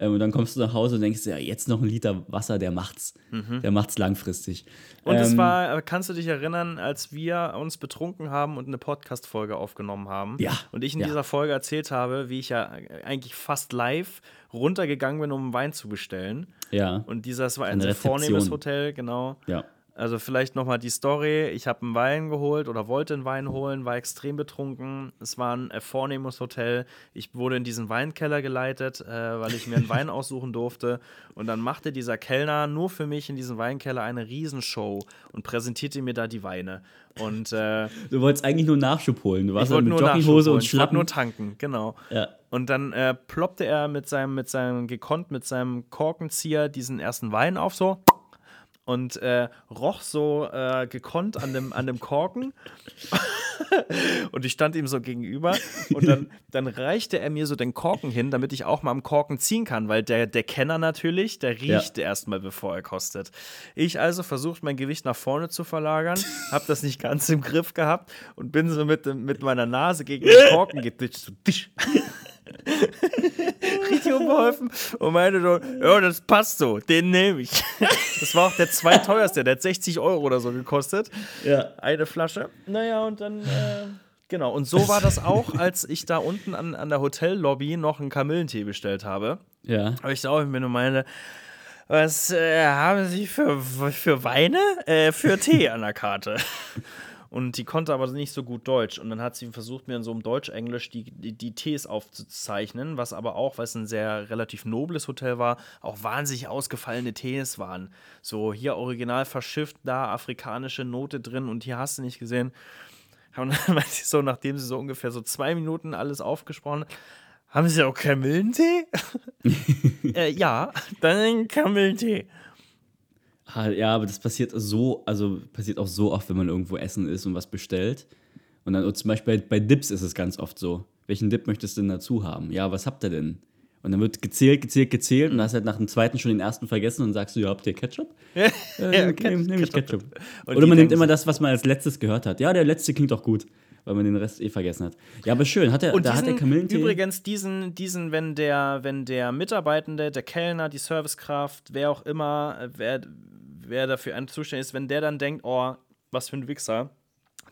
Ähm, Und dann kommst du nach Hause und denkst, ja, jetzt noch ein Liter Wasser, der macht's. Der macht's langfristig. Und es Ähm, war, äh, kannst du dich erinnern, als wir uns betrunken haben und eine Podcast-Folge aufgenommen haben? Ja, Und ich in ja. dieser Folge erzählt habe, wie ich ja eigentlich fast live runtergegangen bin, um einen Wein zu bestellen. Ja, Und dieses war ein sehr vornehmes. Hotel, genau. ja. Also vielleicht nochmal die Story. Ich habe einen Wein geholt oder wollte einen Wein holen, war extrem betrunken. Es war ein äh, vornehmes Hotel. Ich wurde in diesen Weinkeller geleitet, äh, weil ich mir einen Wein aussuchen durfte. Und dann machte dieser Kellner nur für mich in diesem Weinkeller eine Riesenshow und präsentierte mir da die Weine. Und äh, Du wolltest eigentlich nur Nachschub holen. Du ich warst dann wollte nur Jogginghose und Ich wollte Schlappen. nur tanken, genau. Ja. Und dann äh, ploppte er mit seinem, mit seinem, gekonnt mit seinem Korkenzieher diesen ersten Wein auf, so. Und äh, roch so äh, gekonnt an dem, an dem Korken. und ich stand ihm so gegenüber. Und dann, dann reichte er mir so den Korken hin, damit ich auch mal am Korken ziehen kann, weil der, der Kenner natürlich, der riecht erstmal, bevor er kostet. Ich also versucht, mein Gewicht nach vorne zu verlagern, habe das nicht ganz im Griff gehabt und bin so mit, mit meiner Nase gegen den Korken geditscht. So, tisch richtig unbeholfen und meinte so, ja, das passt so, den nehme ich. Das war auch der zweiteuerste, der hat 60 Euro oder so gekostet. Ja. Eine Flasche. Naja, und dann, äh, genau. Und so war das auch, als ich da unten an, an der Hotellobby noch einen Kamillentee bestellt habe. Ja. Aber ich auch mir nur meine, was äh, haben Sie für, für Weine? Äh, für Tee an der Karte. Und die konnte aber nicht so gut Deutsch. Und dann hat sie versucht, mir in so einem Deutsch-Englisch die, die, die Tees aufzuzeichnen, was aber auch, weil es ein sehr relativ nobles Hotel war, auch wahnsinnig ausgefallene Tees waren. So hier original verschifft, da afrikanische Note drin und hier hast du nicht gesehen. Und dann meinte sie so, nachdem sie so ungefähr so zwei Minuten alles aufgesprochen haben Sie auch Kamillentee? äh, ja, dann Kamillentee. Ah, Ja, aber das passiert so, also passiert auch so oft, wenn man irgendwo essen ist und was bestellt. Und dann zum Beispiel bei, bei Dips ist es ganz oft so. Welchen Dip möchtest du denn dazu haben? Ja, was habt ihr denn? Und dann wird gezählt, gezählt, gezählt und dann hast du halt nach dem zweiten schon den ersten vergessen und sagst du, ja, habt ihr Ketchup? Äh, Ja, nehme nehm ich Ketchup. Und Oder man nimmt immer das, was man als letztes gehört hat. Ja, der letzte klingt doch gut, weil man den Rest eh vergessen hat. Ja, aber schön. Hat der, Und da hat der diesen, Kamillentee. übrigens, diesen, diesen, wenn der, wenn der Mitarbeitende, der Kellner, die Servicekraft, wer auch immer, wer, wer dafür ein zuständig ist, wenn der dann denkt, oh, was für ein Wichser.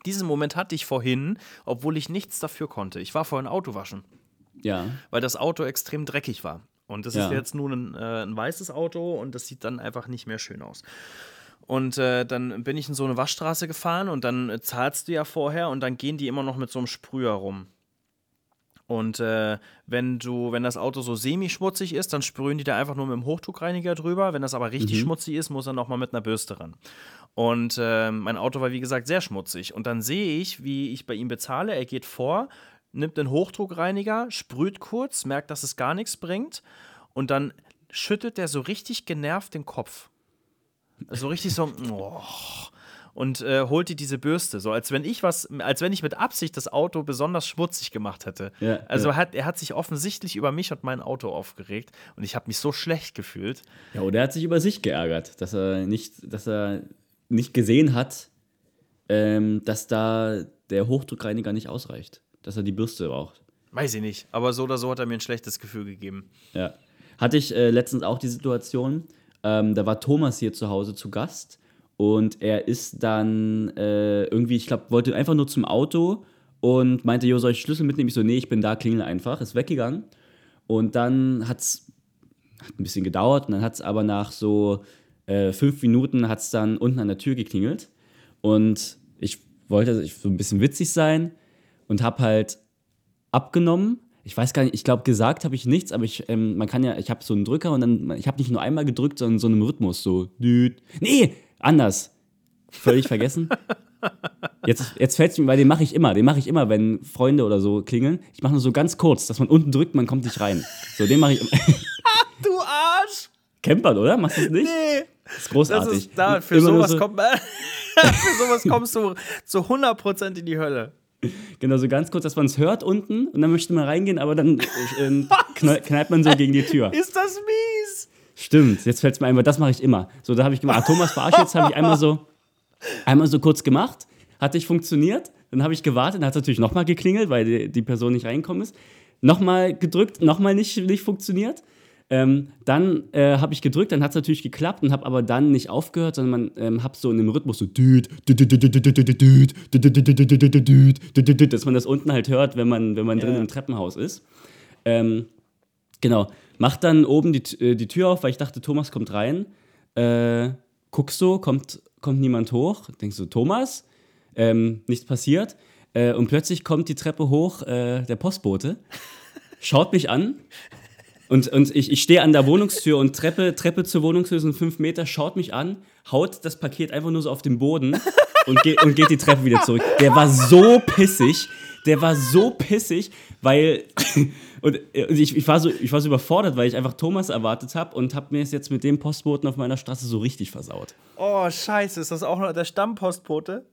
Diesen Moment hatte ich vorhin, obwohl ich nichts dafür konnte. Ich war vorhin Auto waschen, ja. weil das Auto extrem dreckig war. Und das Ja. ist jetzt nun ein, äh, ein weißes Auto und das sieht dann einfach nicht mehr schön aus. Und äh, dann bin ich in so eine Waschstraße gefahren und dann äh, zahlst du ja vorher und dann gehen die immer noch mit so einem Sprüher rum. Und äh, wenn du, wenn das Auto so semi-schmutzig ist, dann sprühen die da einfach nur mit dem Hochdruckreiniger drüber. Wenn das aber richtig schmutzig ist, muss er nochmal mit einer Bürste ran. Und äh, mein Auto war, wie gesagt, sehr schmutzig. Und dann sehe ich, wie ich bei ihm bezahle. Er geht vor, nimmt den Hochdruckreiniger, sprüht kurz, merkt, dass es gar nichts bringt. Und dann schüttelt er so richtig genervt den Kopf. So richtig so, oh. Und äh, holt dir diese Bürste, so als wenn ich was, als wenn ich mit Absicht das Auto besonders schmutzig gemacht hätte. Ja, also ja. Hat, er hat sich offensichtlich über mich und mein Auto aufgeregt und ich habe mich so schlecht gefühlt. Ja, oder er hat sich über sich geärgert, dass er nicht, dass er nicht gesehen hat, ähm, dass da der Hochdruckreiniger nicht ausreicht. Dass er die Bürste braucht. Weiß ich nicht, aber so oder so hat er mir ein schlechtes Gefühl gegeben. Ja. Hatte ich äh, letztens auch die Situation, ähm, da war Thomas hier zu Hause zu Gast und er ist dann äh, irgendwie, ich glaube, wollte einfach nur zum Auto und meinte, jo, soll ich Schlüssel mitnehmen? Ich so, nee, ich bin da, klingel einfach, ist weggegangen. Und dann hat's hat ein bisschen gedauert und dann hat es aber nach so äh, fünf Minuten hat es dann unten an der Tür geklingelt und ich wollte ich, so ein bisschen witzig sein und habe halt abgenommen. Ich weiß gar nicht, ich glaube, gesagt habe ich nichts, aber ich, ähm, man kann ja, ich habe so einen Drücker und dann, ich habe nicht nur einmal gedrückt, sondern so einem Rhythmus, so. Nee, anders. Völlig vergessen. Jetzt, jetzt fällt es mir, weil den mache ich immer, den mache ich immer, wenn Freunde oder so klingeln. Ich mache nur so ganz kurz, dass man unten drückt, man kommt nicht rein. So, den mache ich immer. Du Arsch! Campern, oder? Machst du das nicht? Nee. Das ist Das großartig. ist da, für sowas, so- kommt, für sowas kommst du zu 100% in die Hölle. Genau, so ganz kurz, dass man es hört unten und dann möchte man reingehen, aber dann äh, äh, knall, knallt man so gegen die Tür. Ist das mies? Stimmt, jetzt fällt es mir ein, das mache ich immer. So, da habe ich gemacht, ah, Thomas war jetzt, habe ich einmal so, einmal so kurz gemacht, hat nicht funktioniert, dann habe ich gewartet, dann hat es natürlich nochmal geklingelt, weil die, die Person nicht reinkommen ist. Nochmal gedrückt, nochmal nicht, nicht funktioniert. Ähm, dann äh, habe ich gedrückt, dann hat es natürlich geklappt und habe aber dann nicht aufgehört, sondern man ähm, habe so in dem Rhythmus so dass man das unten halt hört, wenn man, wenn man ja. drin im Treppenhaus ist. Ähm, genau, Mach dann oben die, äh, die Tür auf, weil ich dachte, Thomas kommt rein. Äh, guckst so, kommt, kommt niemand hoch. Denkst du, Thomas? Ähm, nichts passiert. Äh, und plötzlich kommt die Treppe hoch, äh, der Postbote, schaut mich an. Und, und ich, ich stehe an der Wohnungstür und Treppe, Treppe zur Wohnungstür sind fünf Meter, schaut mich an, haut das Paket einfach nur so auf den Boden und, geht und geht die Treppe wieder zurück. Der war so pissig, der war so pissig, weil und, äh, und ich, ich, war so, ich war so überfordert, weil ich einfach Thomas erwartet habe und habe mir es jetzt mit dem Postboten auf meiner Straße so richtig versaut. Oh, scheiße, ist das auch noch der Stammpostbote?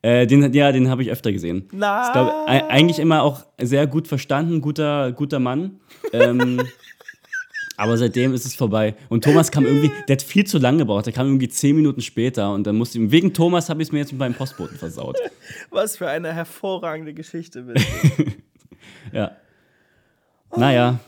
Äh, den, ja, den habe ich öfter gesehen. Nein. Ist, glaub, eigentlich immer auch sehr gut verstanden, guter, guter Mann. Ähm, aber seitdem ist es vorbei. Und Thomas kam irgendwie, der hat viel zu lange gebraucht. Der kam irgendwie zehn Minuten später und dann musste ihm, wegen Thomas habe ich es mir jetzt mit meinem Postboten versaut. Was für eine hervorragende Geschichte, bitte. Ja. Naja.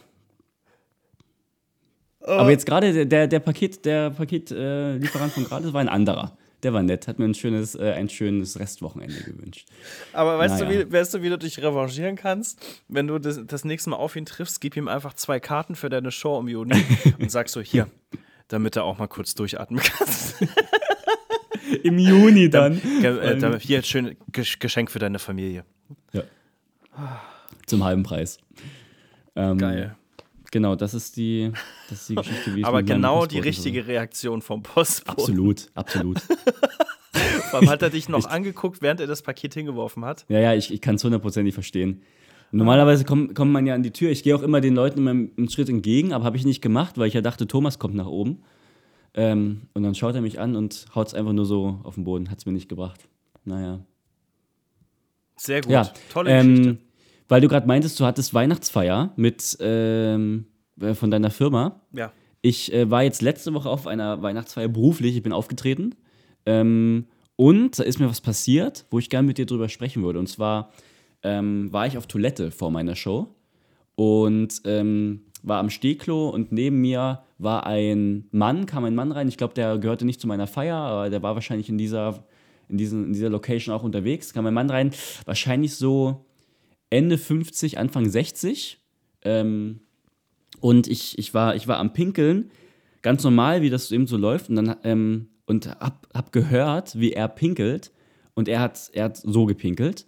Aber jetzt gerade der, der, Paket, der Paketlieferant äh, von gerade war ein anderer. Der war nett, hat mir ein schönes, äh, ein schönes Restwochenende gewünscht. Aber weißt, Naja. du, wie, weißt du, wie du dich revanchieren kannst? Wenn du das, das nächste Mal auf ihn triffst, gib ihm einfach zwei Karten für deine Show im Juni und sag so, hier, damit er auch mal kurz durchatmen kann. Im Juni dann. Ge- äh, da- hier, schön Gesch- Geschenk für deine Familie. Ja. Zum halben Preis. Ähm, Geil. Genau, das ist die, das ist die Geschichte, wie es Aber genau die richtige Reaktion vom so- Absolut, absolut. Vor allem hat er dich noch angeguckt, während er das Paket hingeworfen hat. Ja, ja, ich, ich kann es hundertprozentig verstehen. Normalerweise kommt, kommt man ja an die Tür. Ich gehe auch immer den Leuten immer einen Schritt entgegen, aber habe ich nicht gemacht, weil ich ja dachte, Thomas kommt nach oben. Ähm, und dann schaut er mich an und haut es einfach nur so auf den Boden. Hat es mir nicht gebracht. Naja. Sehr gut. Ja, Tolle Geschichte. ähm, weil du gerade meintest, du hattest Weihnachtsfeier mit ähm, äh, von deiner Firma. Ja. Ich äh, war jetzt letzte Woche auf einer Weihnachtsfeier beruflich, ich bin aufgetreten. Ähm, und da ist mir was passiert, wo ich gerne mit dir drüber sprechen würde. Und zwar ähm, war ich auf Toilette vor meiner Show und ähm, war am Stehklo und neben mir war ein Mann, kam ein Mann rein. Ich glaube, der gehörte nicht zu meiner Feier, aber der war wahrscheinlich in dieser, in diesen, in dieser Location auch unterwegs. Kam ein Mann rein, wahrscheinlich so Ende 50, Anfang 60. Ähm, und ich, ich, war, ich war am Pinkeln, ganz normal, wie das eben so läuft. Und dann ähm, und hab, hab gehört, wie er pinkelt. Und er hat, er hat so gepinkelt.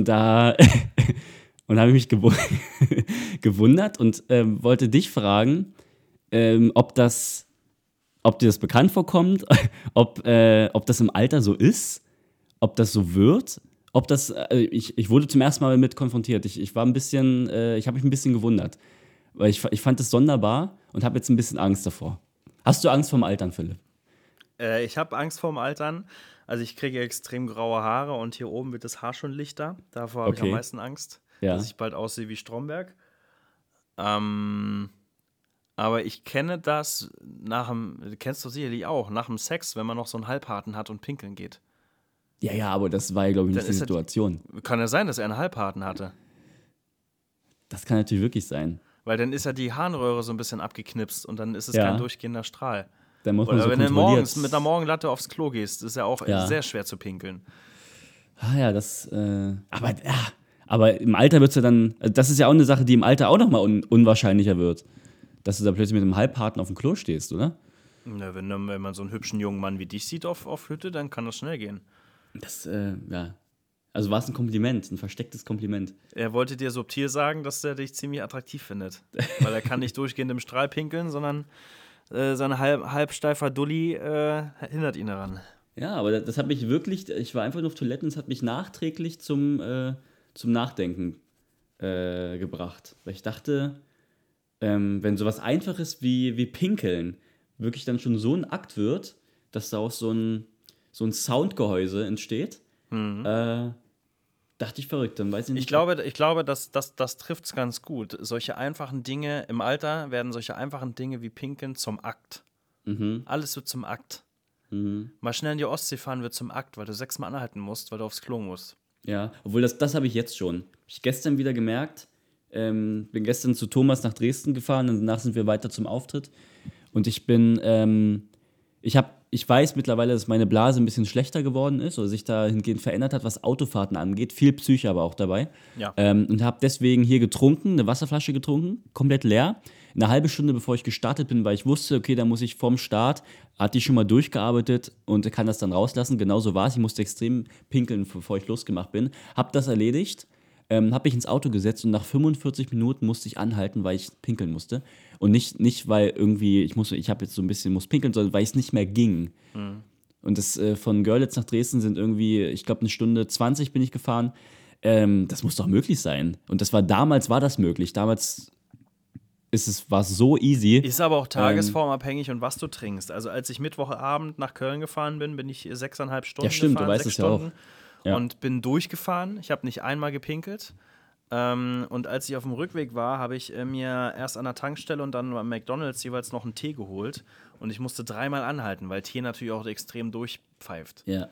Und da, Und habe mich gewu gewundert und ähm, wollte dich fragen, ähm, ob das, ob dir das bekannt vorkommt, ob, äh, ob das im Alter so ist, ob das so wird, ob das, äh, ich, ich wurde zum ersten Mal damit konfrontiert. Ich, ich war ein bisschen, äh, ich habe mich ein bisschen gewundert, weil ich, ich fand es sonderbar und habe jetzt ein bisschen Angst davor. Hast du Angst vorm Altern, Philipp? Äh, ich habe Angst vorm Altern. Also ich kriege extrem graue Haare und hier oben wird das Haar schon lichter. Davor habe ich Okay. am meisten Angst, Ja. dass ich bald aussehe wie Stromberg. Ähm, aber ich kenne das nach dem, kennst du sicherlich auch, nach dem Sex, wenn man noch so einen Halbharten hat und pinkeln geht. Ja, ja, aber das war ja, glaube ich, nicht die Situation. Kann ja sein, dass er einen Halbharten hatte. Das kann natürlich wirklich sein. Weil dann ist ja die Harnröhre so ein bisschen abgeknipst und dann ist es Ja. kein durchgehender Strahl. Da muss man Oder so wenn du morgens mit einer Morgenlatte aufs Klo gehst, ist ja auch Ja. sehr schwer zu pinkeln. Ah ja, das, äh, aber, ja, aber im Alter wird es ja dann, also das ist ja auch eine Sache, die im Alter auch nochmal un unwahrscheinlicher wird. Dass du da plötzlich mit einem Halbharten auf dem Klo stehst, oder? Na, wenn, dann- wenn man so einen hübschen jungen Mann wie dich sieht auf, auf Hütte, dann kann das schnell gehen. Das, äh, ja. Also war es ein Kompliment, ein verstecktes Kompliment. Er wollte dir subtil sagen, dass er dich ziemlich attraktiv findet. Weil er kann nicht durchgehend im Strahl pinkeln, sondern äh, sein halb, halbsteifer Dulli äh, hindert ihn daran. Ja, aber das, das hat mich wirklich, ich war einfach nur auf Toiletten, es hat mich nachträglich zum, äh, zum Nachdenken äh, gebracht. Weil ich dachte, ähm, wenn sowas Einfaches wie, wie Pinkeln wirklich dann schon so ein Akt wird, dass daraus so ein, so ein Soundgehäuse entsteht, äh, dachte ich verrückt, dann weiß ich nicht. Ich glaube, ich glaube das, das, das trifft es ganz gut. Solche einfachen Dinge, im Alter werden solche einfachen Dinge wie Pinkeln zum Akt. Mhm, Alles wird zum Akt. mhm. Mal schnell in die Ostsee fahren wird zum Akt, weil du sechsmal anhalten musst, weil du aufs Klo musst. Ja, obwohl das, das habe ich jetzt schon. Hab ich gestern wieder gemerkt. Ähm, bin gestern zu Thomas nach Dresden gefahren und danach sind wir weiter zum Auftritt. Und ich bin, ähm, ich habe, ich weiß mittlerweile, dass meine Blase ein bisschen schlechter geworden ist oder sich dahingehend verändert hat, was Autofahrten angeht. Viel Psyche aber auch dabei. Ja. Ähm, und habe deswegen hier getrunken, eine Wasserflasche getrunken, komplett leer. Eine halbe Stunde bevor ich gestartet bin, weil ich wusste, okay, da muss ich vorm Start, hat die schon mal durchgearbeitet und kann das dann rauslassen. Genauso war es. Ich musste extrem pinkeln, bevor ich losgemacht bin. Hab das erledigt, ähm, habe mich ins Auto gesetzt und nach 45 Minuten musste ich anhalten, weil ich pinkeln musste. Und nicht, nicht weil irgendwie, ich muss, ich habe jetzt so ein bisschen, muss pinkeln, sondern weil es nicht mehr ging. Und das äh, von Görlitz nach Dresden sind irgendwie, ich glaube, eine Stunde 20 bin ich gefahren. Ähm, das muss doch möglich sein. Und das war damals war das möglich. Damals ist es, war es so easy. Ist aber auch tagesformabhängig und was du trinkst. Also als ich Mittwochabend nach Köln gefahren bin, bin ich sechseinhalb Stunden Ja, stimmt, du gefahren, weißt sechs es ja auch. Ja. und bin durchgefahren. Ich habe nicht einmal gepinkelt. Ähm, und als ich auf dem Rückweg war, habe ich äh, mir erst an der Tankstelle und dann beim McDonalds jeweils noch einen Tee geholt. Und ich musste dreimal anhalten, weil Tee natürlich auch extrem durchpfeift. Ja.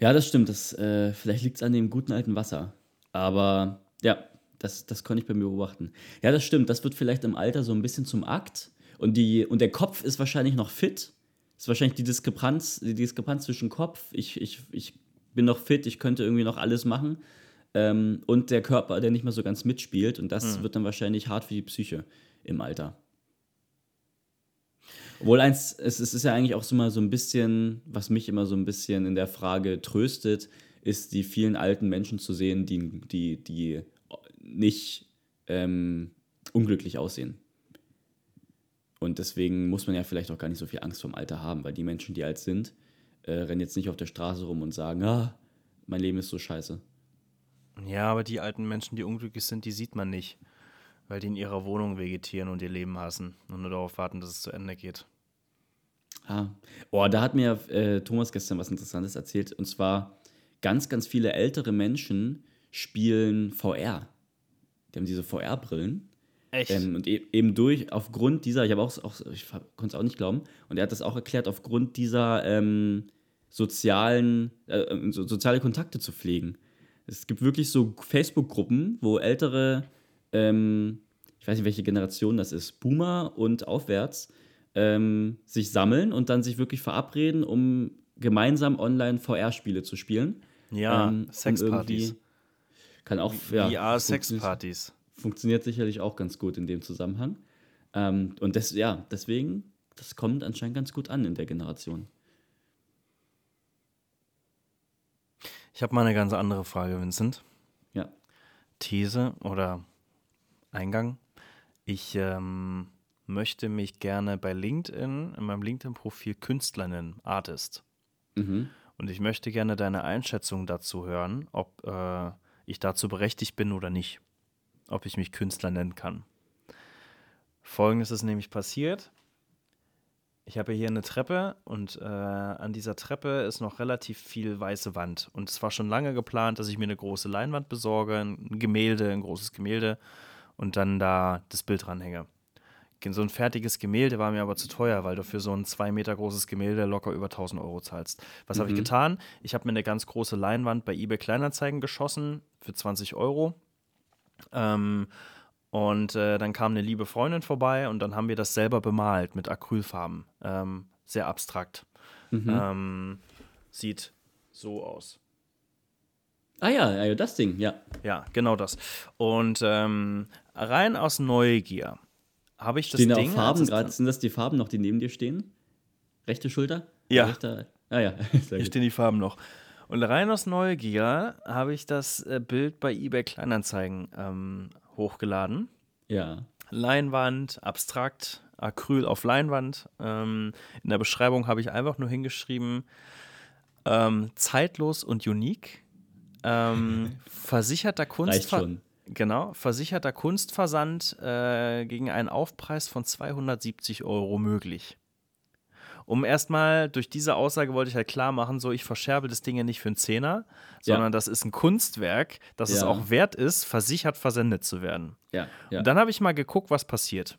Ja, das stimmt. Das, äh, vielleicht liegt es an dem guten alten Wasser. Aber ja, das, das konnte ich bei mir beobachten. Ja, das stimmt. Das wird vielleicht im Alter so ein bisschen zum Akt. Und, die, und der Kopf ist wahrscheinlich noch fit. Ist wahrscheinlich die Diskrepanz, die Diskrepanz zwischen Kopf, ich, ich, ich bin noch fit, ich könnte irgendwie noch alles machen. Ähm, und der Körper, der nicht mehr so ganz mitspielt. Und das wird dann wahrscheinlich hart für die Psyche im Alter. Obwohl eins, es, es ist ja eigentlich auch so mal so ein bisschen, was mich immer so ein bisschen in der Frage tröstet, ist die vielen alten Menschen zu sehen, die, die, die nicht ähm, unglücklich aussehen. Und deswegen muss man ja vielleicht auch gar nicht so viel Angst vorm Alter haben, weil die Menschen, die alt sind, äh, rennen jetzt nicht auf der Straße rum und sagen, ah, mein Leben ist so scheiße. Ja, aber die alten Menschen, die unglücklich sind, die sieht man nicht. Weil die in ihrer Wohnung vegetieren und ihr Leben hassen und nur darauf warten, dass es zu Ende geht. Ah. Oh, da hat mir äh, Thomas gestern was Interessantes erzählt. Und zwar, ganz, ganz viele ältere Menschen spielen VR. Die haben diese VR-Brillen. Echt? Ähm, und e eben durch, aufgrund dieser, ich habe auch, auch ich konnte es auch nicht glauben, und er hat das auch erklärt, aufgrund dieser ähm, sozialen, äh, so, soziale Kontakte zu pflegen. Es gibt wirklich so Facebook-Gruppen, wo ältere, ähm, ich weiß nicht, welche Generation das ist, Boomer und aufwärts, ähm, sich sammeln und dann sich wirklich verabreden, um gemeinsam online VR-Spiele zu spielen. ja, ähm, Sexpartys. Kann auch, ja. funktioniert- VR-Sexpartys. funktioniert sicherlich auch ganz gut in dem Zusammenhang. Ähm, und das, ja, deswegen, das kommt anscheinend ganz gut an in der Generation. Ich habe mal eine ganz andere Frage, Vincent. Ja. These oder Eingang. Ich ähm, möchte mich gerne bei LinkedIn, in meinem LinkedIn-Profil Künstler nennen, Artist. Mhm. Und ich möchte gerne deine Einschätzung dazu hören, ob äh, ich dazu berechtigt bin oder nicht. Ob ich mich Künstler nennen kann. Folgendes ist nämlich passiert. Ich habe hier eine Treppe und äh, an dieser Treppe ist noch relativ viel weiße Wand. Und es war schon lange geplant, dass ich mir eine große Leinwand besorge, ein Gemälde, ein großes Gemälde und dann da das Bild dranhänge. So ein fertiges Gemälde war mir aber zu teuer, weil du für so ein zwei Meter großes Gemälde locker über 1000 Euro zahlst. Was habe ich getan? Ich habe mir eine ganz große Leinwand bei eBay Kleinanzeigen geschossen für 20 Euro. Ähm, und äh, dann kam eine liebe Freundin vorbei und dann haben wir das selber bemalt mit Acrylfarben. Ähm, sehr abstrakt. Ähm, sieht so aus. Ah ja, ja, das Ding, ja. Ja, genau das. Und ähm, rein aus Neugier habe ich das Stehen Ding. Farben gerade? Sind das die Farben noch, die neben dir stehen? Rechte Schulter? Ja. Rechter, ah ja, Hier stehen die Farben noch. Und rein aus Neugier habe ich das äh, Bild bei eBay Kleinanzeigen ähm, hochgeladen. Ja. Leinwand, abstrakt, Acryl auf Leinwand. Ähm, in der Beschreibung habe ich einfach nur hingeschrieben, ähm, zeitlos und unique. Ähm, versicherter Kunstver. Genau, versicherter Kunstversand äh, gegen einen Aufpreis von 270 Euro möglich. Um erstmal durch diese Aussage wollte ich halt klar machen, so ich verscherbe das Ding ja nicht für einen Zehner, Ja. sondern das ist ein Kunstwerk, das es Ja. auch wert ist, versichert versendet zu werden. Ja, ja. Und dann habe ich mal geguckt, was passiert.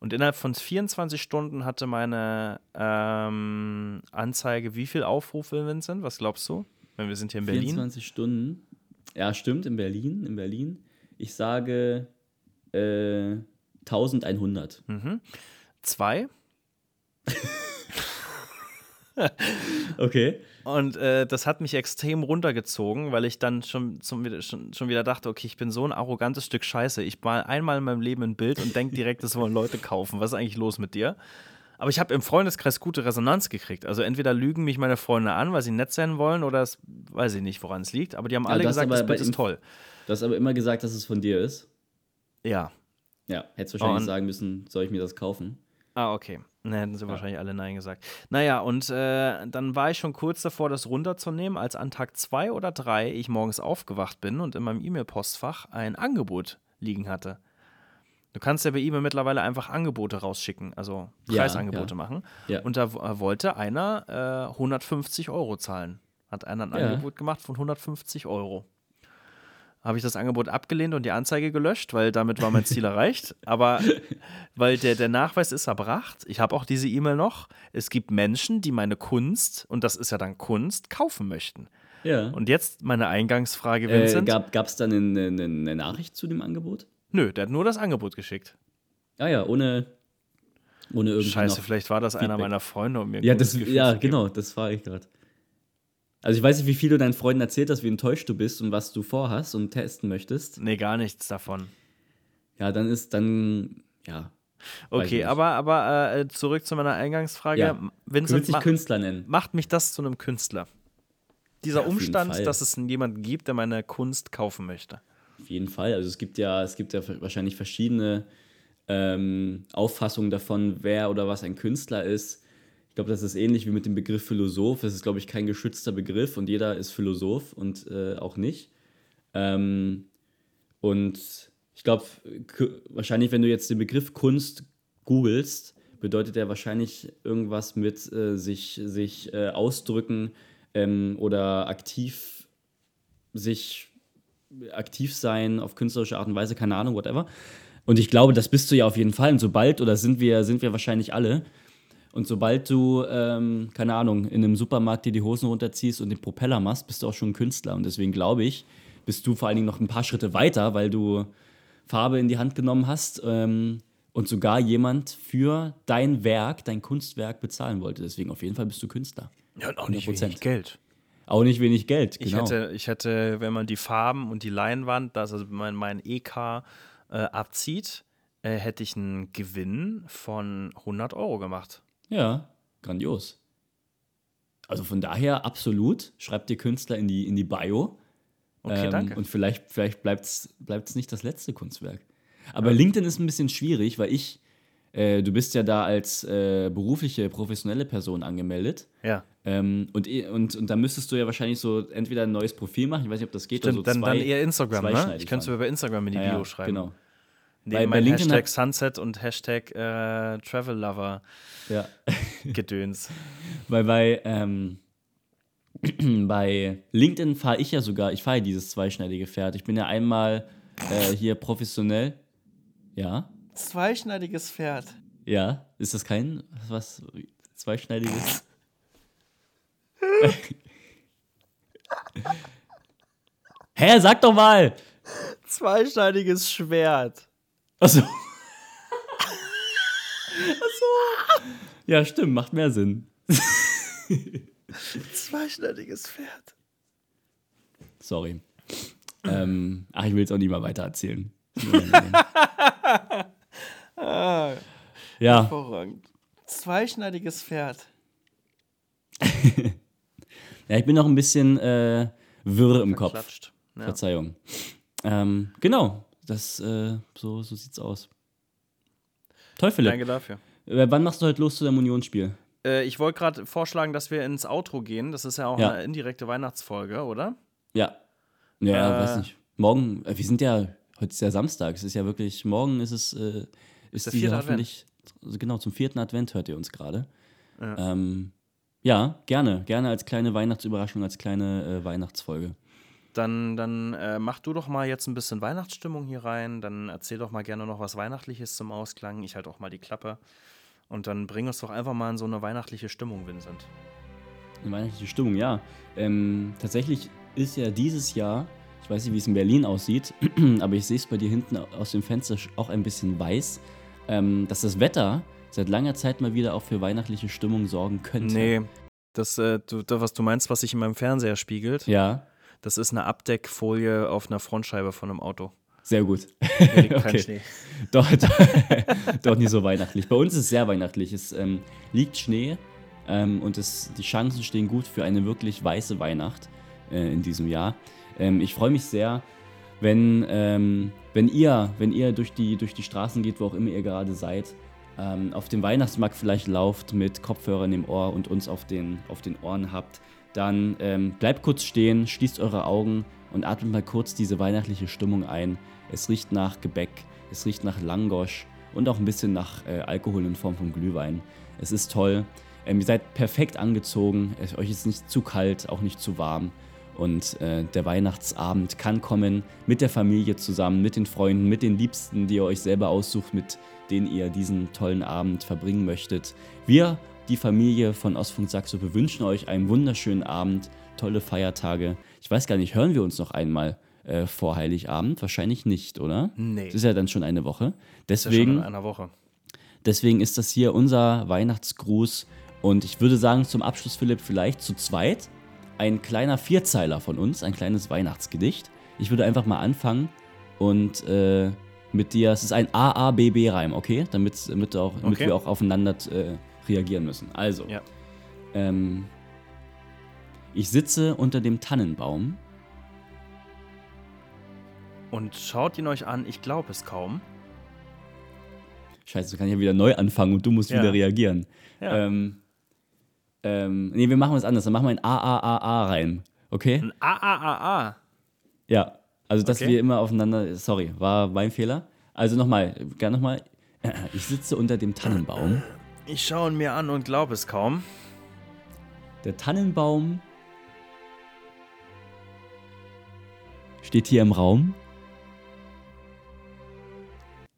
Und innerhalb von 24 Stunden hatte meine ähm, Anzeige wie viel Aufrufe, Vincent? Was glaubst du? Wenn wir sind hier in Berlin. 24 Stunden. Ja, stimmt, in Berlin, in Berlin. Ich sage äh, 1100. Hm. Zwei. Okay. Und äh, das hat mich extrem runtergezogen, weil ich dann schon, zum, wieder- schon, schon wieder dachte, okay, ich bin so ein arrogantes Stück Scheiße. Ich mal einmal in meinem Leben ein Bild und denke direkt, das wollen Leute kaufen. Was ist eigentlich los mit dir? Aber ich habe im Freundeskreis gute Resonanz gekriegt. Also entweder lügen mich meine Freunde an, weil sie nett sein wollen, oder es weiß ich nicht, woran es liegt. Aber die haben alle du hast gesagt, das Bild ist toll. Du hast aber immer gesagt, dass es von dir ist. Ja. Ja, hättest wahrscheinlich Und- sagen müssen, soll ich mir das kaufen? Ah, okay. Dann hätten sie wahrscheinlich alle Nein gesagt. Naja, und äh, dann war ich schon kurz davor, das runterzunehmen, als an Tag zwei oder drei ich morgens aufgewacht bin und in meinem E-Mail-Postfach ein Angebot liegen hatte. Du kannst ja bei eBay mittlerweile einfach Angebote rausschicken, also Ja, Preisangebote ja. machen. Ja. Und da äh, wollte einer äh, 150 Euro zahlen. Hat einer ein Ja. Angebot gemacht von 150 Euro. Habe ich das Angebot abgelehnt und die Anzeige gelöscht, weil damit war mein Ziel erreicht. Aber weil der, der Nachweis ist erbracht, ich habe auch diese E-Mail noch, es gibt Menschen, die meine Kunst, und das ist ja dann Kunst, kaufen möchten. Ja. Und jetzt meine Eingangsfrage, äh, Vincent. gab es da eine, eine, eine Nachricht zu dem Angebot? Nö, der hat nur das Angebot geschickt. Ah ja, ohne, ohne irgendwie Scheiße, vielleicht war das einer Feedback. meiner Freunde, um mir Ja, das, ja genau, das war ich gerade. Also ich weiß nicht, wie viel du deinen Freunden erzählt hast, wie enttäuscht du bist und was du vorhast und testen möchtest. Nee, gar nichts davon. Ja, dann ist dann, ja. Okay, aber, aber äh, zurück zu meiner Eingangsfrage. Ja. Vincent, dich ma Künstler nennen. macht mich das zu einem Künstler? Dieser Ja, Umstand, dass es jemanden gibt, der meine Kunst kaufen möchte. Auf jeden Fall. Also es gibt ja, es gibt ja wahrscheinlich verschiedene ähm, Auffassungen davon, wer oder was ein Künstler ist. Ich glaube, das ist ähnlich wie mit dem Begriff Philosoph. Es ist, glaube ich, kein geschützter Begriff und jeder ist Philosoph und äh, auch nicht. Ähm, und ich glaube, wahrscheinlich, wenn du jetzt den Begriff Kunst googelst, bedeutet er wahrscheinlich irgendwas mit äh, sich, sich äh, ausdrücken ähm, oder aktiv sich aktiv sein auf künstlerische Art und Weise, keine Ahnung, whatever. Und ich glaube, das bist du ja auf jeden Fall. Und sobald, oder sind wir, sind wir wahrscheinlich alle, und sobald du, ähm, keine Ahnung, in einem Supermarkt dir die Hosen runterziehst und den Propeller machst, bist du auch schon ein Künstler. Und deswegen glaube ich, bist du vor allen Dingen noch ein paar Schritte weiter, weil du Farbe in die Hand genommen hast ähm, und sogar jemand für dein Werk, dein Kunstwerk bezahlen wollte. Deswegen auf jeden Fall bist du Künstler. Ja, und auch nicht wenig Geld. Auch nicht wenig Geld, Ich, genau. hätte, ich hätte, wenn man die Farben und die Leinwand, das also mein, mein EK äh, abzieht, äh, hätte ich einen Gewinn von 100 Euro gemacht. Ja, grandios. Also von daher absolut, schreibt dir Künstler in die, in die Bio. Okay, Ähm, danke. Und vielleicht, vielleicht bleibt es nicht das letzte Kunstwerk. Aber LinkedIn ist ein bisschen schwierig, weil ich, äh, du bist ja da als äh, berufliche, professionelle Person angemeldet. Ja. Ähm, und, eh- und, und da müsstest du ja wahrscheinlich so entweder ein neues Profil machen, ich weiß nicht, ob das geht, Stimmt, oder so dann, zwei, dann eher Instagram, ne? Ich könnte es fahren. über Instagram in die Ja, Bio ja, schreiben. Genau. Neben Bei- bei mein LinkedIn Hashtag hat- Sunset und Hashtag äh, Travel Lover Ja. Gedöns. Weil bei, ähm, bei LinkedIn fahre ich ja sogar, ich fahre ja dieses zweischneidige Pferd. Ich bin ja einmal äh, hier professionell. Ja, Zweischneidiges Pferd. ja. Ist das kein was zweischneidiges? Hä, sag doch mal! Zweischneidiges Schwert. Achso. Achso. Ja, stimmt, macht mehr Sinn. Zweischneidiges Pferd. Sorry. ähm, ach, ich will jetzt auch nicht mal weiter erzählen. Ah, ja, hervorragend. Zweischneidiges Pferd. ja, ich bin noch ein bisschen äh, wirr im Kopf. Ja. Verzeihung. Ähm, genau, das, äh, so, so sieht's aus. Toll, Philipp. Danke dafür. Äh, wann machst du heute los zu deinem Unionsspiel? Äh, ich wollte gerade vorschlagen, dass wir ins Outro gehen. Das ist ja auch Ja. eine indirekte Weihnachtsfolge, oder? Ja. Ja, Äh. weiß nicht. Morgen, äh, wir sind ja, heute ist ja Samstag, es ist ja wirklich, morgen ist es, äh, ist der die hoffentlich, also genau, zum vierten Advent hört ihr uns gerade. Ja. Ähm, ja, gerne, gerne als kleine Weihnachtsüberraschung, als kleine äh, Weihnachtsfolge. Dann, dann äh, mach du doch mal jetzt ein bisschen Weihnachtsstimmung hier rein. Dann erzähl doch mal gerne noch was Weihnachtliches zum Ausklang. Ich halte auch mal die Klappe. Und dann bring uns doch einfach mal in so eine weihnachtliche Stimmung, Vincent. Eine weihnachtliche Stimmung, ja. Ähm, tatsächlich ist ja dieses Jahr, ich weiß nicht, wie es in Berlin aussieht, aber ich sehe es bei dir hinten aus dem Fenster auch ein bisschen weiß, ähm, dass das Wetter seit langer Zeit mal wieder auch für weihnachtliche Stimmung sorgen könnte. Nee, das, äh, du, das, was du meinst, was sich in meinem Fernseher spiegelt, Ja, das ist eine Abdeckfolie auf einer Frontscheibe von einem Auto. sehr gut. Okay. Schnee. Doch, doch, doch nicht so weihnachtlich. Bei uns ist es sehr weihnachtlich. Es ähm, liegt Schnee ähm, und es, die Chancen stehen gut für eine wirklich weiße Weihnacht äh, in diesem Jahr. Ähm, ich freue mich sehr, wenn, ähm, wenn ihr, wenn ihr durch die, durch die Straßen geht, wo auch immer ihr gerade seid, ähm, auf dem Weihnachtsmarkt vielleicht lauft mit Kopfhörern im Ohr und uns auf den, auf den Ohren habt, dann ähm, bleibt kurz stehen, schließt eure Augen und atmet mal kurz diese weihnachtliche Stimmung ein. Es riecht nach Gebäck, es riecht nach Langosch und auch ein bisschen nach äh, Alkohol in Form von Glühwein. Es ist toll. Ähm, ihr seid perfekt angezogen, es, euch ist nicht zu kalt, auch nicht zu warm. Und äh, der Weihnachtsabend kann kommen mit der Familie zusammen, mit den Freunden, mit den Liebsten, die ihr euch selber aussucht, mit denen ihr diesen tollen Abend verbringen möchtet. Wir, die Familie von Ostfunk Saxo, wünschen euch einen wunderschönen Abend, tolle Feiertage. Ich weiß gar nicht, hören wir uns noch einmal äh, vor Heiligabend? Wahrscheinlich nicht, oder? Nee. Das ist ja dann schon eine Woche. Das ist ja schon Deswegen in einer Woche. Deswegen ist das hier unser Weihnachtsgruß. Und ich würde sagen, zum Abschluss, Philipp, vielleicht zu zweit ein kleiner Vierzeiler von uns, ein kleines Weihnachtsgedicht. Ich würde einfach mal anfangen und äh, mit dir, es ist ein AABB-Reim, okay? Damit, damit, auch, damit Okay. wir auch aufeinander äh, reagieren müssen. Also, Ja. ähm, ich sitze unter dem Tannenbaum. Und schaut ihn euch an, ich glaube es kaum. Scheiße, kann ich ja wieder neu anfangen und du musst Ja. wieder reagieren. Ja. Ähm, ähm, nee, wir machen was anderes. Dann machen wir ein AAAA rein. Okay? Ein A, A, A, A. Ja. Also, dass Okay. wir immer aufeinander. Sorry, war mein Fehler. Also nochmal, gern nochmal. Ich sitze unter dem Tannenbaum. Ich schaue ihn mir an und glaube es kaum. Der Tannenbaum steht hier im Raum.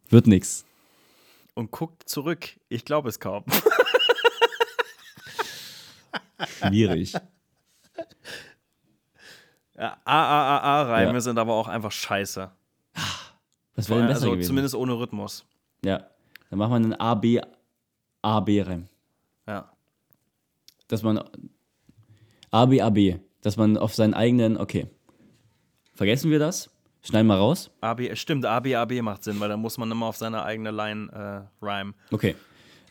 Wird nix. Und guckt zurück. Ich glaube es kaum. Schwierig. Ja, A, A, A, A Reime Ja. sind aber auch einfach scheiße. Was wäre denn besser also gewesen? zumindest ohne Rhythmus. Ja. Dann machen wir einen AB, AB-Reim. Ja. Dass man. AB, AB. Dass man auf seinen eigenen. Okay. Vergessen wir das? Schneiden wir raus. A, B, stimmt, A, B, A, B macht Sinn, weil da muss man immer auf seine eigene Line äh, rhyme. Okay.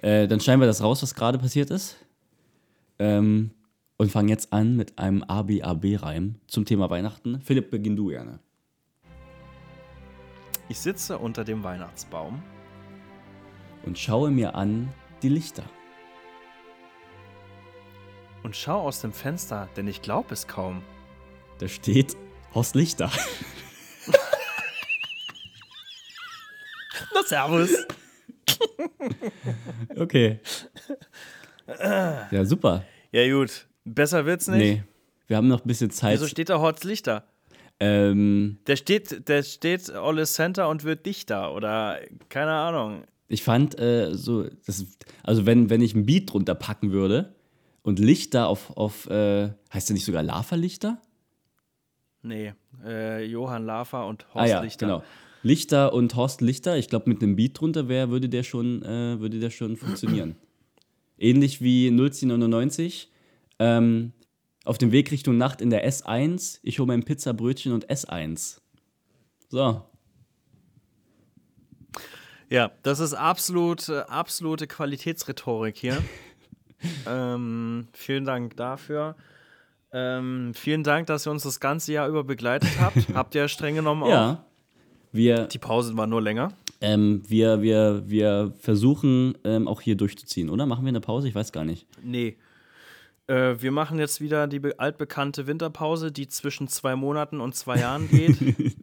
Äh, dann schneiden wir das raus, was gerade passiert ist. Ähm, und fange jetzt an mit einem ABAB-Reim zum Thema Weihnachten. Philipp, beginn du gerne. Ich sitze unter dem Weihnachtsbaum. Und schaue mir an die Lichter. Und schau aus dem Fenster, denn ich glaube es kaum. Da steht Horst Lichter. Na, servus. Okay. Ja, super. Ja, gut. Besser wird's nicht. Nee, wir haben noch ein bisschen Zeit. Wieso steht da Horst Lichter? Ähm, Der steht, der steht Olle Center und wird dichter oder keine Ahnung. Ich fand äh, so, das, also wenn, wenn ich ein Beat drunter packen würde und Lichter auf, auf äh, heißt der nicht sogar Lava-Lichter? Nee, äh, Johann Lafer und Horst ah ja, Lichter. genau. Lichter und Horst Lichter, ich glaube mit einem Beat drunter wäre, würde der schon, äh, würde der schon funktionieren. Ähnlich wie 099, ähm, auf dem Weg Richtung Nacht in der S1, ich hole mein Pizzabrötchen und S1. So, Ja, das ist absolut, äh, absolute Qualitätsrhetorik hier. ähm, vielen Dank dafür. Ähm, vielen Dank, dass ihr uns das ganze Jahr über begleitet habt. habt ihr streng genommen auch. ja. Wir, Die Pause war nur länger. ähm, wir, wir, wir versuchen ähm, auch hier durchzuziehen, oder? Machen wir eine Pause? Ich weiß gar nicht. Nee. Äh, wir machen jetzt wieder die be- altbekannte Winterpause, die zwischen zwei Monaten und zwei Jahren geht.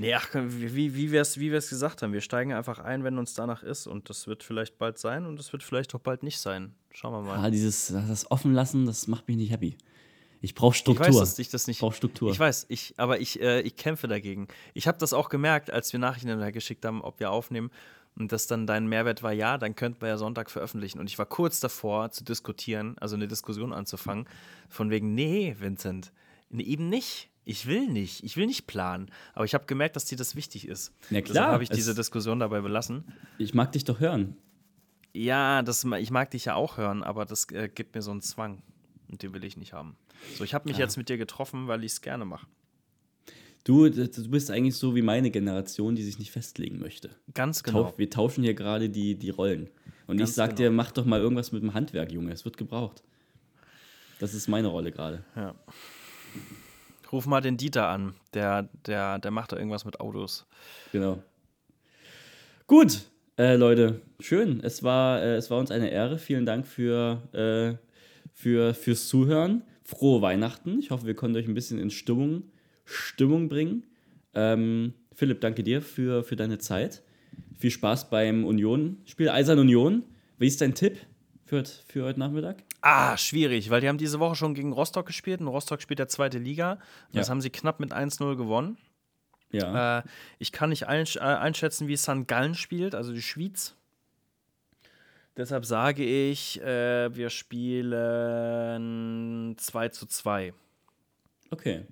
nee, ach, wie, wie wir es wie wir's gesagt haben, wir steigen einfach ein, wenn uns danach ist. Und das wird vielleicht bald sein und das wird vielleicht auch bald nicht sein. Schauen wir mal. Ah, dieses, das offen lassen, das macht mich nicht happy. Ich brauche Ich Struktur. weiß, dass ich das nicht. Ich brauche Struktur. Ich weiß, ich, aber ich, äh, ich kämpfe dagegen. Ich habe das auch gemerkt, als wir Nachrichten geschickt haben, ob wir aufnehmen. Und dass dann dein Mehrwert war, ja, dann könnten wir ja Sonntag veröffentlichen. Und ich war kurz davor zu diskutieren, also eine Diskussion anzufangen, von wegen, nee, Vincent, eben nicht. Ich will nicht. Ich will nicht planen. Aber ich habe gemerkt, dass dir das wichtig ist. Ja, Deshalb klar, habe ich es- diese Diskussion dabei belassen. Ich mag dich doch hören. Ja, das, ich mag dich ja auch hören, aber das äh, gibt mir so einen Zwang. Und den will ich nicht haben. So, ich habe mich jetzt mit dir getroffen, weil ich es gerne mache. Du, du bist eigentlich so wie meine Generation, die sich nicht festlegen möchte. Ganz genau. Wir tauschen hier gerade die, die Rollen. Und Ganz ich sag genau. dir, mach doch mal irgendwas mit dem Handwerk, Junge. Es wird gebraucht. Das ist meine Rolle gerade. Ja. Ruf mal den Dieter an. Der, der, der macht da irgendwas mit Autos. Genau. Gut, äh, Leute, schön. Es war, äh, es war uns eine Ehre. Vielen Dank für, äh, für, fürs Zuhören. Frohe Weihnachten. Ich hoffe, wir konnten euch ein bisschen in Stimmung, Stimmung bringen. Ähm, Philipp, danke dir für, für deine Zeit. Viel Spaß beim Union-Spiel. Eisern Union. Wie ist dein Tipp für, für heute Nachmittag? Ah, schwierig, weil die haben diese Woche schon gegen Rostock gespielt und Rostock spielt der zweite Liga. Das Ja. haben sie knapp mit 1-0 gewonnen. Ja. Äh, ich kann nicht einsch äh, einschätzen, wie St. Gallen spielt, also die Schweiz. Deshalb sage ich, äh, wir spielen 2 zu 2. Okay.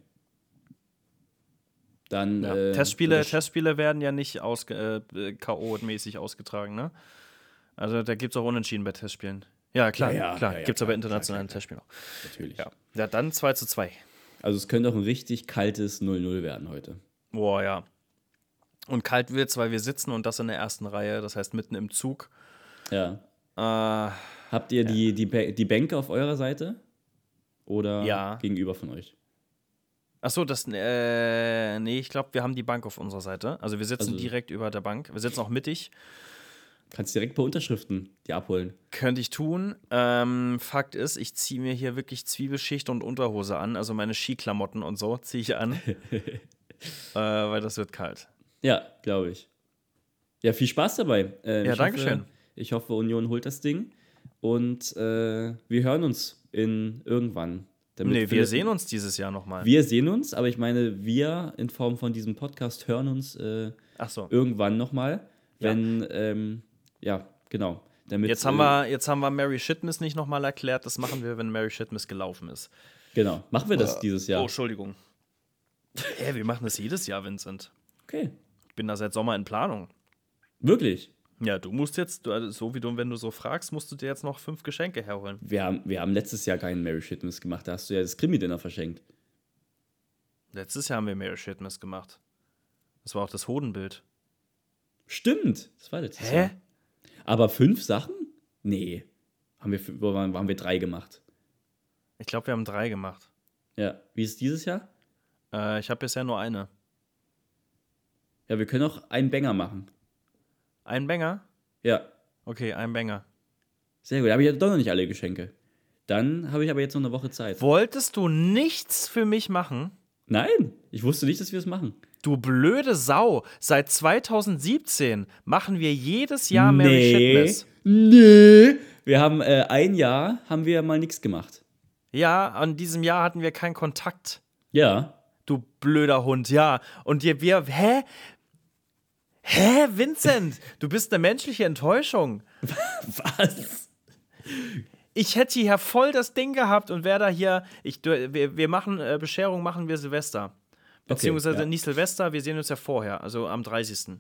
Dann. Ja. äh, Testspiele, das- Testspiele werden ja nicht ausge äh, K.O.-mäßig ausgetragen, ne? Also da gibt es auch Unentschieden bei Testspielen. Ja, klar, Ja, ja, klar. ja, gibt es aber internationalen. Testspiele auch. Natürlich. Ja. ja, dann 2 zu 2. Also, es könnte auch ein richtig kaltes 0-0 werden heute. Boah, ja. Und kalt wird's, weil wir sitzen und das in der ersten Reihe, das heißt mitten im Zug. Ja. Äh, Habt ihr die, die, die Bänke auf eurer Seite? Oder gegenüber von euch? achso, das, äh, nee, ich glaube, wir haben die Bank auf unserer Seite. Also wir sitzen Also- direkt über der Bank. Wir sitzen auch mittig. Kannst direkt per Unterschriften die abholen. Könnte ich tun. Ähm, Fakt ist, ich ziehe mir hier wirklich Zwiebelschicht und Unterhose an. Also meine Skiklamotten und so ziehe ich an. äh, weil das wird kalt. Ja, glaube ich. Ja, viel Spaß dabei. Ähm, Ja, danke hoffe, schön. Ich hoffe, Union holt das Ding. Und äh, wir hören uns in irgendwann. Damit Nee, wir sehen uns dieses Jahr nochmal. Wir sehen uns, aber ich meine, wir in Form von diesem Podcast hören uns äh, Achso. irgendwann nochmal. Ja. Wenn, ähm, ja, genau. Damit, Jetzt haben, äh, wir, jetzt haben wir Mary Shitness nicht nochmal erklärt. Das machen wir, wenn Mary Shitness gelaufen ist. Genau. Machen wir das dieses Jahr. Oh, Entschuldigung. Hä, wir machen das jedes Jahr, Vincent. Okay. Ich bin da seit Sommer in Planung. Wirklich? Ja, du musst jetzt, du, also so wie du, wenn du so fragst, musst du dir jetzt noch fünf Geschenke herholen. Wir haben, wir haben letztes Jahr keinen Mary Shitmas gemacht. Da hast du ja das Krimi-Dinner verschenkt. Letztes Jahr haben wir Mary Shitness gemacht. Das war auch das Hodenbild. Stimmt. Das war letztes Jahr. Aber fünf Sachen? Nee. Haben wir, haben wir drei gemacht. Ich glaube, wir haben drei gemacht. Ja. Wie ist es dieses Jahr? Äh, ich habe bisher nur eine. Ja, wir können auch einen Banger machen. Ein Banger? Ja. Okay, ein Banger. Sehr gut. Da habe ich ja doch noch nicht alle Geschenke. Dann habe ich aber jetzt noch eine Woche Zeit. Wolltest du nichts für mich machen? Nein, ich wusste nicht, dass wir es machen. Du blöde Sau. Seit 2017 machen wir jedes Jahr Mary Shitness. Nee. Wir haben äh, ein Jahr, haben wir mal nichts gemacht. Ja, an diesem Jahr hatten wir keinen Kontakt. Ja. Du blöder Hund, ja. Und wir, wir hä? Hä, Vincent? Du bist eine menschliche Enttäuschung. Was? Ich hätte hier voll das Ding gehabt und wäre da hier. Ich, wir, wir machen äh, Bescherung, machen wir Silvester. Beziehungsweise ja. nicht Silvester, wir sehen uns ja vorher, also am 30.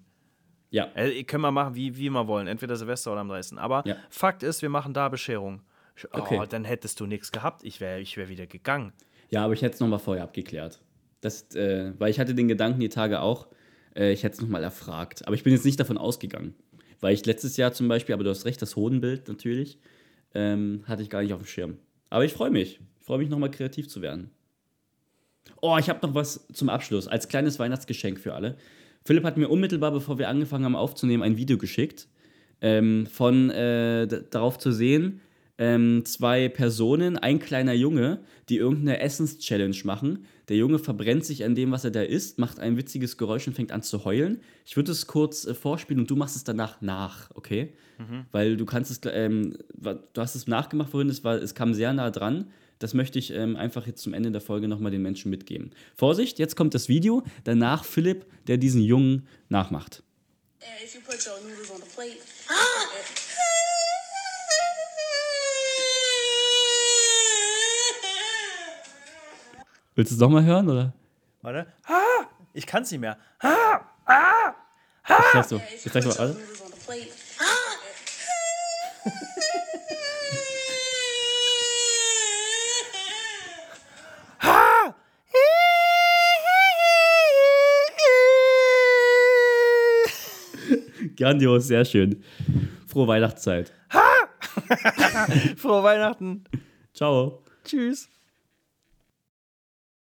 Ja. Äh, können wir machen, wie, wie wir wollen, entweder Silvester oder am 30. Aber Ja. Fakt ist, wir machen da Bescherung. Oh, Okay. dann hättest du nichts gehabt. Ich wäre ich wär wieder gegangen. Ja, aber ich hätte es nochmal vorher abgeklärt. Das, äh, weil ich hatte den Gedanken die Tage auch, äh, ich hätte es nochmal erfragt. Aber ich bin jetzt nicht davon ausgegangen. Weil ich letztes Jahr zum Beispiel, aber du hast recht, das Hodenbild natürlich, ähm, hatte ich gar nicht auf dem Schirm. Aber ich freue mich. Ich freue mich nochmal kreativ zu werden. Oh, ich habe noch was zum Abschluss, als kleines Weihnachtsgeschenk für alle. Philipp hat mir unmittelbar, bevor wir angefangen haben aufzunehmen, ein Video geschickt. Ähm, von äh, darauf zu sehen, ähm, zwei Personen, ein kleiner Junge, die irgendeine Essens-Challenge machen. Der Junge verbrennt sich an dem, was er da isst, macht ein witziges Geräusch und fängt an zu heulen. Ich würde es kurz äh, vorspielen und du machst es danach nach, okay? Weil du kannst es, ähm, du hast es nachgemacht vorhin, es, war, es kam sehr nah dran. Das möchte ich ähm, einfach jetzt zum Ende der Folge nochmal den Menschen mitgeben. Vorsicht, jetzt kommt das Video, danach Philipp, der diesen Jungen nachmacht. If you put your noodles on the plate. Willst du es nochmal hören, oder? Warte. Ah, ich kann es nicht mehr. Ah, Ich sag so, ich sag so, your warte. noodles on the plate. Grandios, sehr schön. Frohe Weihnachtszeit. Frohe Weihnachten. Ciao. Tschüss.